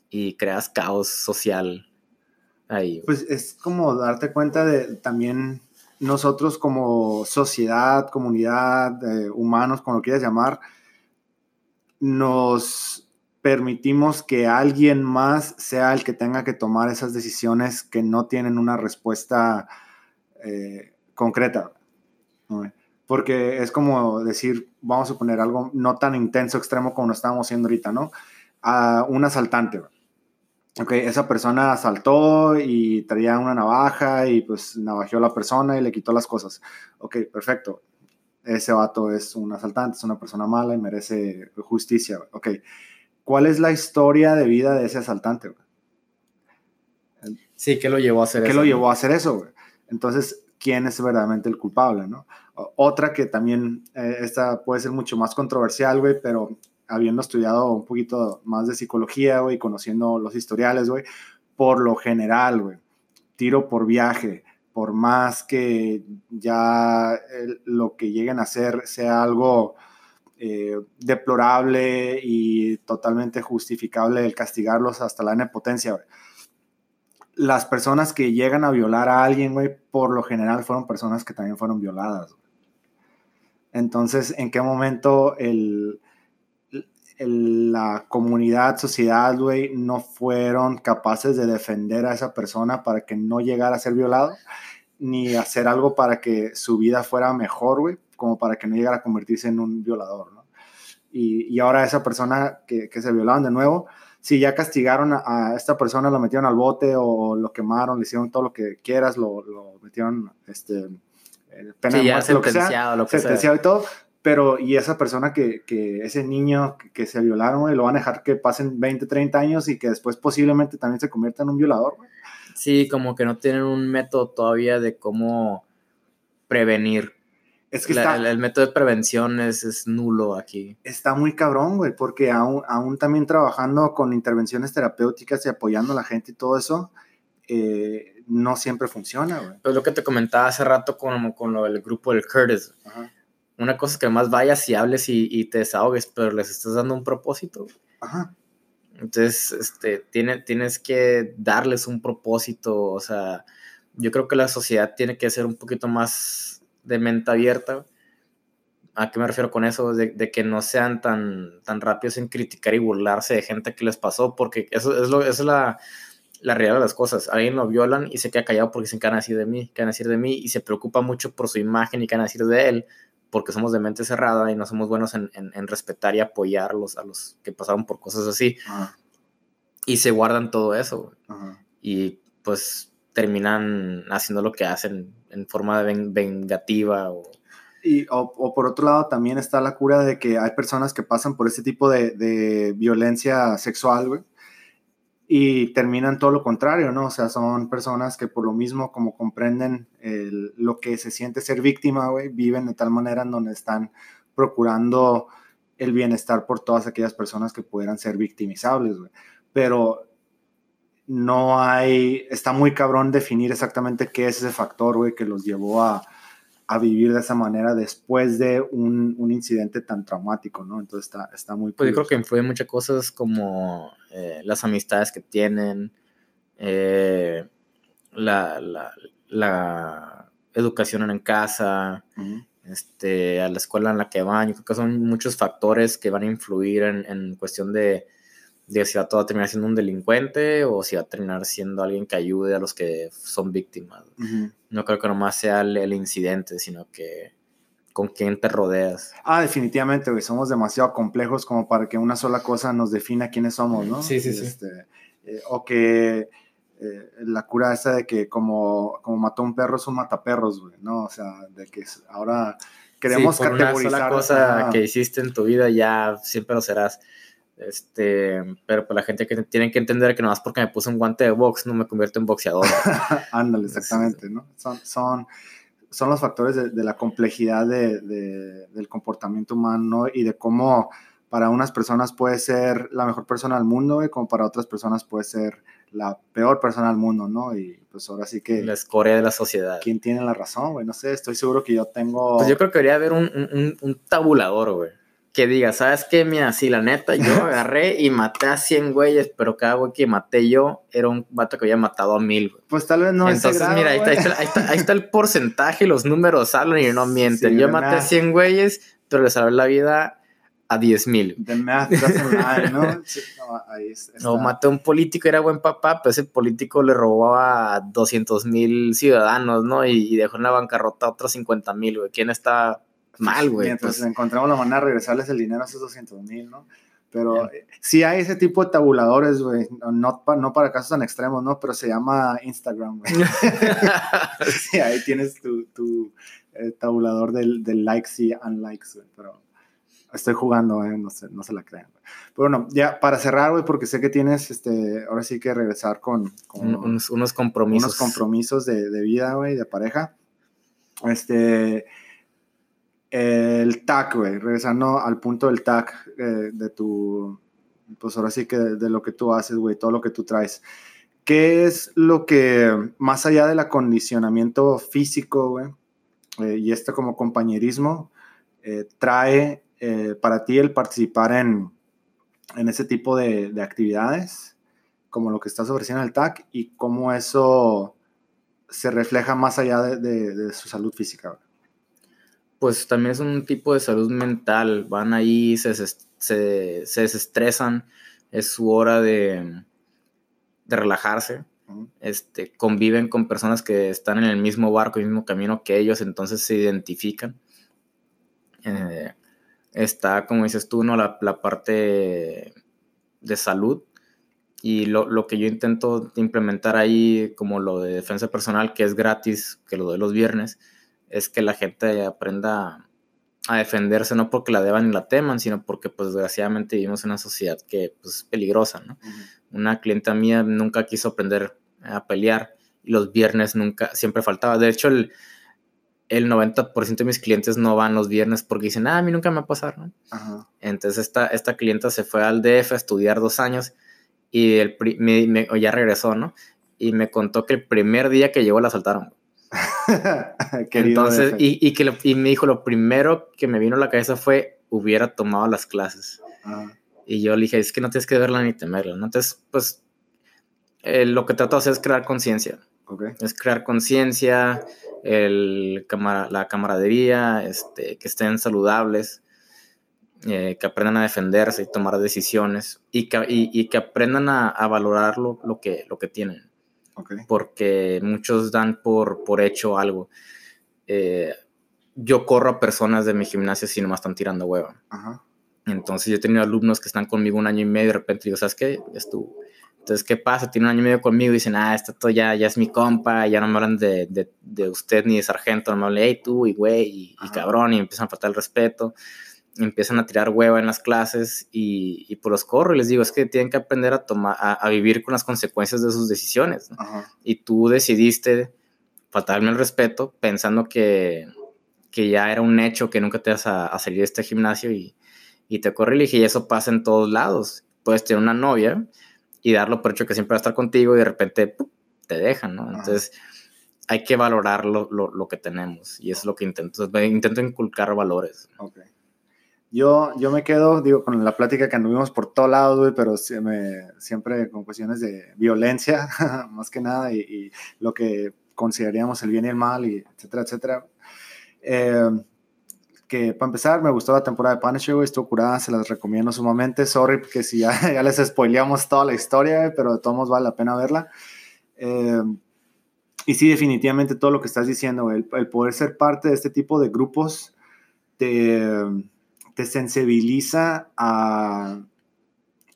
y creas caos social ahí. Pues es como darte cuenta de también nosotros como sociedad, comunidad, eh, humanos, como lo quieras llamar, nos permitimos que alguien más sea el que tenga que tomar esas decisiones que no tienen una respuesta eh, concreta porque es como decir, vamos a poner algo no tan intenso, extremo como lo estábamos haciendo ahorita, ¿no? A un asaltante. Ok, esa persona asaltó y traía una navaja y pues navajeó a la persona y le quitó las cosas. Ok, perfecto. Ese vato es un asaltante, es una persona mala y merece justicia. Ok, ¿cuál es la historia de vida de ese asaltante? Sí, ¿qué lo llevó a hacer eso? ¿Qué lo llevó a hacer eso? Entonces, ¿quién es verdaderamente el culpable, no? Otra que también, eh, esta puede ser mucho más controversial, güey, pero habiendo estudiado un poquito más de psicología, güey, conociendo los historiales, güey, por lo general, güey, tiro por viaje, por más que ya lo que lleguen a hacer sea algo eh, deplorable y totalmente justificable el castigarlos hasta la nepotencia. Las personas que llegan a violar a alguien, güey, por lo general fueron personas que también fueron violadas. Entonces, ¿en qué momento la comunidad, sociedad, güey, no fueron capaces de defender a esa persona para que no llegara a ser violado? Ni hacer algo para que su vida fuera mejor, güey, como para que no llegara a convertirse en un violador, ¿no? Y, ahora esa persona que, se violaron de nuevo, si ya castigaron a, esta persona, lo metieron al bote o lo quemaron, le hicieron todo lo que quieras, lo metieron, este, pena sí, ya lo que sea, lo que sea. y todo, pero y esa persona que, que ese niño que, se violaron, lo van a dejar que pasen 20, 30 años y que después posiblemente también se convierta en un violador, Sí, como que no tienen un método todavía de cómo prevenir. Es que está, el, método de prevención es, es, nulo aquí. Está muy cabrón, güey, porque aún, aún también trabajando con intervenciones terapéuticas y apoyando a la gente y todo eso, eh, no siempre funciona, güey. Pues lo que te comentaba hace rato con, con lo del grupo del Curtis. Una cosa es que más vayas y hables y, te desahogues, pero les estás dando un propósito. Ajá. Entonces, este, tiene, tienes que darles un propósito, o sea, yo creo que la sociedad tiene que ser un poquito más de mente abierta. ¿A qué me refiero con eso? De, que no sean tan, tan rápidos en criticar y burlarse de gente que les pasó, porque eso es, lo, es la, la realidad de las cosas. Alguien lo violan y se queda callado porque dicen que van a decir de mí, que van a decir de mí, y se preocupa mucho por su imagen y que van a decir de él, porque somos de mente cerrada y no somos buenos en, respetar y apoyar a los, a los que pasaron por cosas así. Y se guardan todo eso. Y pues terminan haciendo lo que hacen en forma de vengativa o... Y, o, por otro lado, también está la cura de que hay personas que pasan por ese tipo de, de violencia sexual, güey, y terminan todo lo contrario, ¿no? O sea, son personas que por lo mismo, como comprenden lo que se siente ser víctima, güey, viven de tal manera en donde están procurando el bienestar por todas aquellas personas que pudieran ser victimizables, güey. Pero no hay, está muy cabrón definir exactamente qué es ese factor, güey, que los llevó a, a vivir de esa manera después de un, un, incidente tan traumático, ¿no? Entonces está, está muy... Pues yo creo que influye muchas cosas como eh, las amistades que tienen, eh, la, la, la, educación en casa, este, a la escuela en la que van. Yo creo que son muchos factores que van a influir en, en cuestión de de si va a terminar siendo un delincuente o si va a terminar siendo alguien que ayude a los que son víctimas. No creo que nomás sea el, incidente, sino que con quién te rodeas. Ah, definitivamente, güey. Somos demasiado complejos como para que una sola cosa nos defina quiénes somos, ¿no? Sí, sí, sí. Este, eh, o que eh, la cura esa de que como, como mató un perro es un mataperros, güey, ¿no? O sea, de que ahora queremos sí, por categorizar. Una sola cosa que hiciste en tu vida ya siempre lo serás. Este, pero pues la gente que tiene que entender que nomás porque me puse un guante de box no me convierto en boxeador. Ándale, exactamente, ¿no? Son, son, son los factores de, de la complejidad de, de, del comportamiento humano y de cómo para unas personas puede ser la mejor persona del mundo y como para otras personas puede ser la peor persona del mundo, ¿no? Y pues ahora sí que... La escoria de la sociedad. ¿Quién tiene la razón, güey? No sé, estoy seguro que yo tengo... Pues yo creo que debería haber un, un, un tabulador, güey que diga, ¿sabes qué? Mira, sí, la neta, yo agarré y maté a 100 güeyes, pero cada güey que maté yo era un vato que había matado a mil, güey. Pues tal vez no Entonces, mira, ahí está, ahí, está, el porcentaje los números hablan y no mienten. yo maté a 100 güeyes, pero le salvé la vida a 10 mil. ¿no? no, ahí No, maté a un político, era buen papá, pero ese político le robó a 200 mil ciudadanos, ¿no? Y, dejó en la bancarrota a otros 50 mil, güey. ¿Quién está mal, güey. Entonces pues. encontramos la manera de regresarles el dinero a esos 200 mil, ¿no? Pero sí hay ese tipo de tabuladores, güey. No, no, para casos tan extremos, ¿no? Pero se llama Instagram, güey. sí, ahí tienes tu, tu eh, tabulador del, del, likes y unlikes, güey. Pero estoy jugando, ¿eh? No se, no se la crean. Pero bueno, ya para cerrar, güey, porque sé que tienes, este, ahora sí que regresar con, unos, unos, compromisos. Unos compromisos de, de vida, güey, de pareja. Este el tag, güey, regresando al punto del tag eh, de tu, pues ahora sí que de, lo que tú haces, güey, todo lo que tú traes. ¿Qué es lo que, más allá del acondicionamiento físico, güey, eh, y este como compañerismo, eh, trae para ti el participar en, en ese tipo de, de, actividades, como lo que estás ofreciendo en el TAC, y cómo eso se refleja más allá de, de, de su salud física? Güey? Pues también es un tipo de salud mental. Van ahí, se, se, se desestresan, es su hora de, de relajarse. Este, conviven con personas que están en el mismo barco, el mismo camino que ellos, entonces se identifican. Eh, está, como dices tú, ¿no? la, la parte de salud. Y lo, lo, que yo intento implementar ahí, como lo de defensa personal, que es gratis, que lo doy los viernes, es que la gente aprenda a defenderse, no porque la deban y la teman, sino porque, pues, desgraciadamente vivimos en una sociedad que pues, es peligrosa, ¿no? Una clienta mía nunca quiso aprender a pelear y los viernes nunca, siempre faltaba. De hecho, el, el 90% de mis clientes no van los viernes porque dicen, ah, a mí nunca me va a pasar, ¿no? Entonces, esta, esta clienta se fue al DF a estudiar dos años y el, me, ya regresó, ¿no? y me contó que el primer día que llegó la asaltaron. Entonces, y, y, que y me dijo, lo primero que me vino a la cabeza fue, hubiera tomado las clases. Ah. Y yo le dije, es que no tienes que verla ni temerla. ¿no? Entonces, pues, eh, lo que trato de hacer es crear conciencia. Es crear conciencia, la camaradería, este, que estén saludables, eh, que aprendan a defenderse y tomar decisiones y que, y, que aprendan a, a valorar lo, lo, que, lo que tienen. Porque muchos dan por, por hecho algo. Eh, yo corro a personas de mi gimnasio si no me están tirando hueva. Entonces yo he tenido alumnos que están conmigo un año y medio y de repente digo, ¿sabes qué? Estuvo. Entonces, ¿qué pasa? Tiene un año y medio conmigo y dicen, ah, esto ya, ya es mi compa, ya no me hablan de, de, de usted ni de sargento, no me hablan, hey, tú y güey, y, cabrón, y empiezan a faltar el respeto, empiezan a tirar hueva en las clases y, y por los corro y les digo, es que tienen que aprender a, tomar, a, vivir con las consecuencias de sus decisiones. Y tú decidiste faltarme el respeto pensando que, que ya era un hecho que nunca te vas a, a salir de este gimnasio y, y te corrí y dije, y eso pasa en todos lados. Puedes tener una novia y darlo por hecho que siempre va a estar contigo y de repente te dejan, ¿no? Entonces hay que valorar lo, lo, lo, que tenemos y es lo que intento. Intento inculcar valores. Ok. Yo, yo me quedo, digo, con la plática que anduvimos por todos lados, güey, pero siempre con cuestiones de violencia, más que nada, y, y, lo que consideraríamos el bien y el mal, y etcétera, etcétera. Eh, que para empezar me gustó la temporada de Punisher, güey, estuvo curada, se las recomiendo sumamente. Sorry que si ya, ya les spoileamos toda la historia, pero de todos modos vale la pena verla. Eh, y sí, definitivamente todo lo que estás diciendo, el, el, poder ser parte de este tipo de grupos te, te sensibiliza a,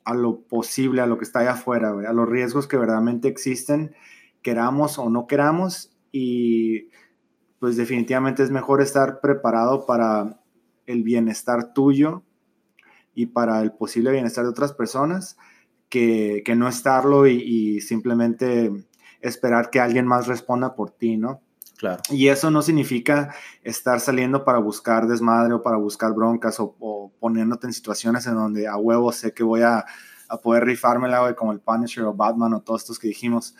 a lo posible, a lo que está allá afuera, a los riesgos que verdaderamente existen, queramos o no queramos, y pues definitivamente es mejor estar preparado para el bienestar tuyo y para el posible bienestar de otras personas que, no estarlo y, simplemente esperar que alguien más responda por ti, ¿no? Claro. Y eso no significa estar saliendo para buscar desmadre o para buscar broncas o, poniéndote en situaciones en donde a huevo sé que voy a, a poder rifármela, como el Punisher o Batman o todos estos que dijimos.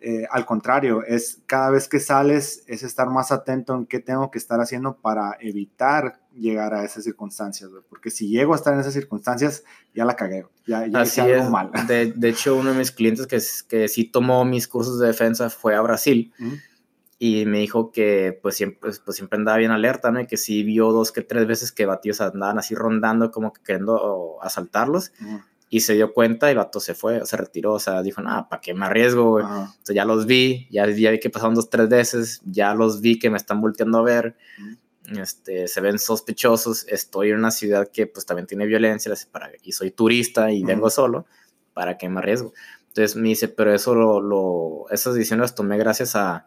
Eh, al contrario, es cada vez que sales, es estar más atento en qué tengo que estar haciendo para evitar llegar a esas circunstancias, porque si llego a estar en esas circunstancias, ya la cagué, ya, ya Así algo mal. De, de, hecho, uno de mis clientes que, que sí tomó mis cursos de defensa fue a Brasil y me dijo que pues siempre, pues, siempre andaba bien alerta, ¿no? Y que sí vio dos que tres veces que batidos andaban así rondando como que queriendo asaltarlos y se dio cuenta y el vato se fue, se retiró, o sea, dijo, nada, ¿para qué me arriesgo, güey? Entonces ya los vi, ya, ya, vi que pasaron dos, tres veces, ya los vi que me están volteando a ver, este, se ven sospechosos, estoy en una ciudad que pues también tiene violencia y soy turista y vengo solo, ¿para qué me arriesgo? Entonces me dice, pero eso lo, lo esas decisiones las tomé gracias a,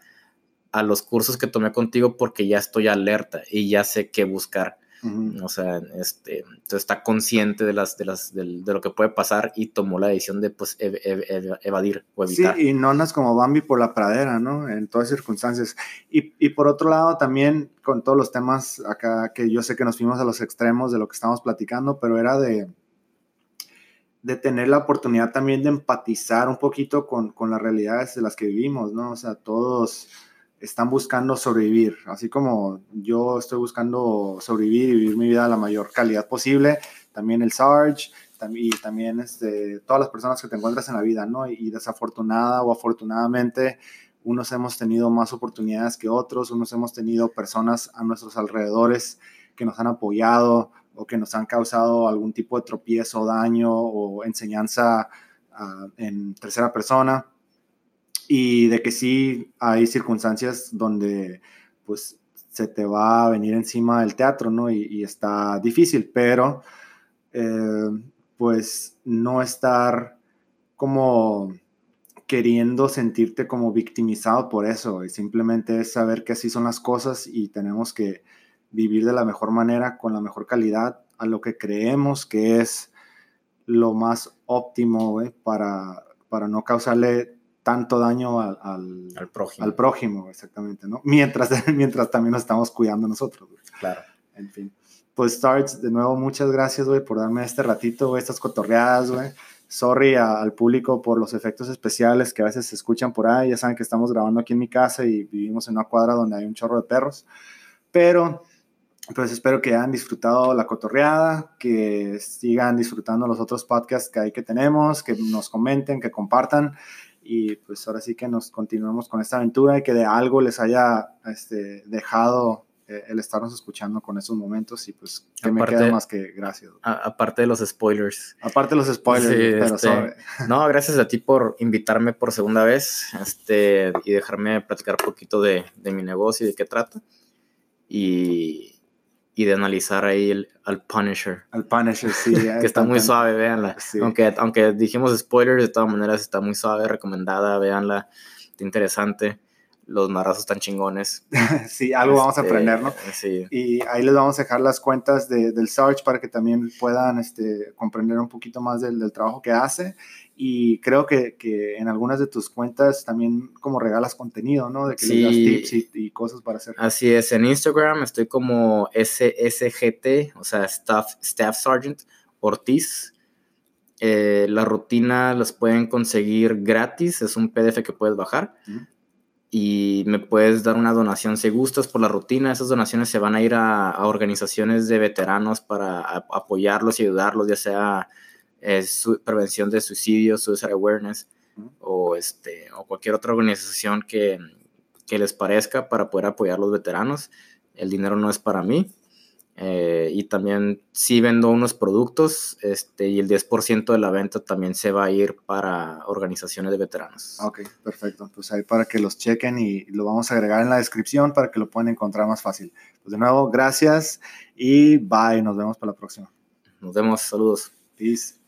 a los cursos que tomé contigo porque ya estoy alerta y ya sé qué buscar o sea, este, está consciente de, las, de, las, de, lo que puede pasar y tomó la decisión de pues, evadir o evitar. Sí, y no andas como Bambi por la pradera, ¿no? En todas circunstancias. Y, y, por otro lado, también con todos los temas acá, que yo sé que nos fuimos a los extremos de lo que estamos platicando, pero era de, de tener la oportunidad también de empatizar un poquito con, con las realidades de las que vivimos, ¿no? O sea, todos están buscando sobrevivir, así como yo estoy buscando sobrevivir y vivir mi vida a la mayor calidad posible, también el Sarge y también este, todas las personas que te encuentras en la vida, ¿no? Y, desafortunada o afortunadamente, unos hemos tenido más oportunidades que otros, unos hemos tenido personas a nuestros alrededores que nos han apoyado o que nos han causado algún tipo de tropiezo, daño o enseñanza uh, en tercera persona y de que sí hay circunstancias donde pues se te va a venir encima el teatro, ¿no? Y, está difícil, pero eh, pues no estar como queriendo sentirte como victimizado por eso, y simplemente es saber que así son las cosas y tenemos que vivir de la mejor manera, con la mejor calidad, a lo que creemos que es lo más óptimo para, para no causarle tanto daño al, al, prójimo. al prójimo, exactamente, ¿no? Mientras, mientras también nos estamos cuidando nosotros. Claro. En fin. Pues Starts, de nuevo, muchas gracias, güey, por darme este ratito, güey, estas cotorreadas, güey. sorry al público por los efectos especiales que a veces se escuchan por ahí. Ya saben que estamos grabando aquí en mi casa y vivimos en una cuadra donde hay un chorro de perros. Pero pues espero que hayan disfrutado la cotorreada, que sigan disfrutando los otros podcasts que hay que tenemos, que nos comenten, que compartan y pues ahora sí que nos continuemos con esta aventura y que de algo les haya este, dejado eh, el estarnos escuchando con esos momentos y pues que me queda más que gracias. aparte de los spoilers. Aparte de los spoilers, este, No, gracias a ti por invitarme por segunda vez este, y dejarme platicar un poquito de, de mi negocio y de qué trata. Y, y de analizar ahí el, al Punisher. Al Punisher, sí. que está muy suave, véanla. Aunque, aunque dijimos spoilers, de todas maneras está muy suave, recomendada, véanla, está interesante. Los marrazos están chingones. sí, algo vamos a este, aprender, ¿no? Sí. Y ahí les vamos a dejar las cuentas de, del Search para que también puedan este, comprender un poquito más del, del trabajo que hace y creo que, que, en algunas de tus cuentas también como regalas contenido, ¿no? De que le das tips y, cosas para hacer. Así es, en Instagram estoy como SSGT, o sea, Staff, Staff Sergeant Ortiz. Eh, la rutina las pueden conseguir gratis, es un PDF que puedes bajar. Y me puedes dar una donación si gustas por la rutina. Esas donaciones se van a ir a, a organizaciones de veteranos para apoyarlos y ayudarlos, ya sea es prevención de suicidio, suicide awareness o, este, o cualquier otra organización que, que, les parezca para poder apoyar a los veteranos. El dinero no es para mí. Eh, y también sí vendo unos productos este, y el 10% de la venta también se va a ir para organizaciones de veteranos. Ok, perfecto. Pues ahí para que los chequen y lo vamos a agregar en la descripción para que lo puedan encontrar más fácil. Pues de nuevo, gracias y bye. Nos vemos para la próxima. Nos vemos. Saludos. Peace.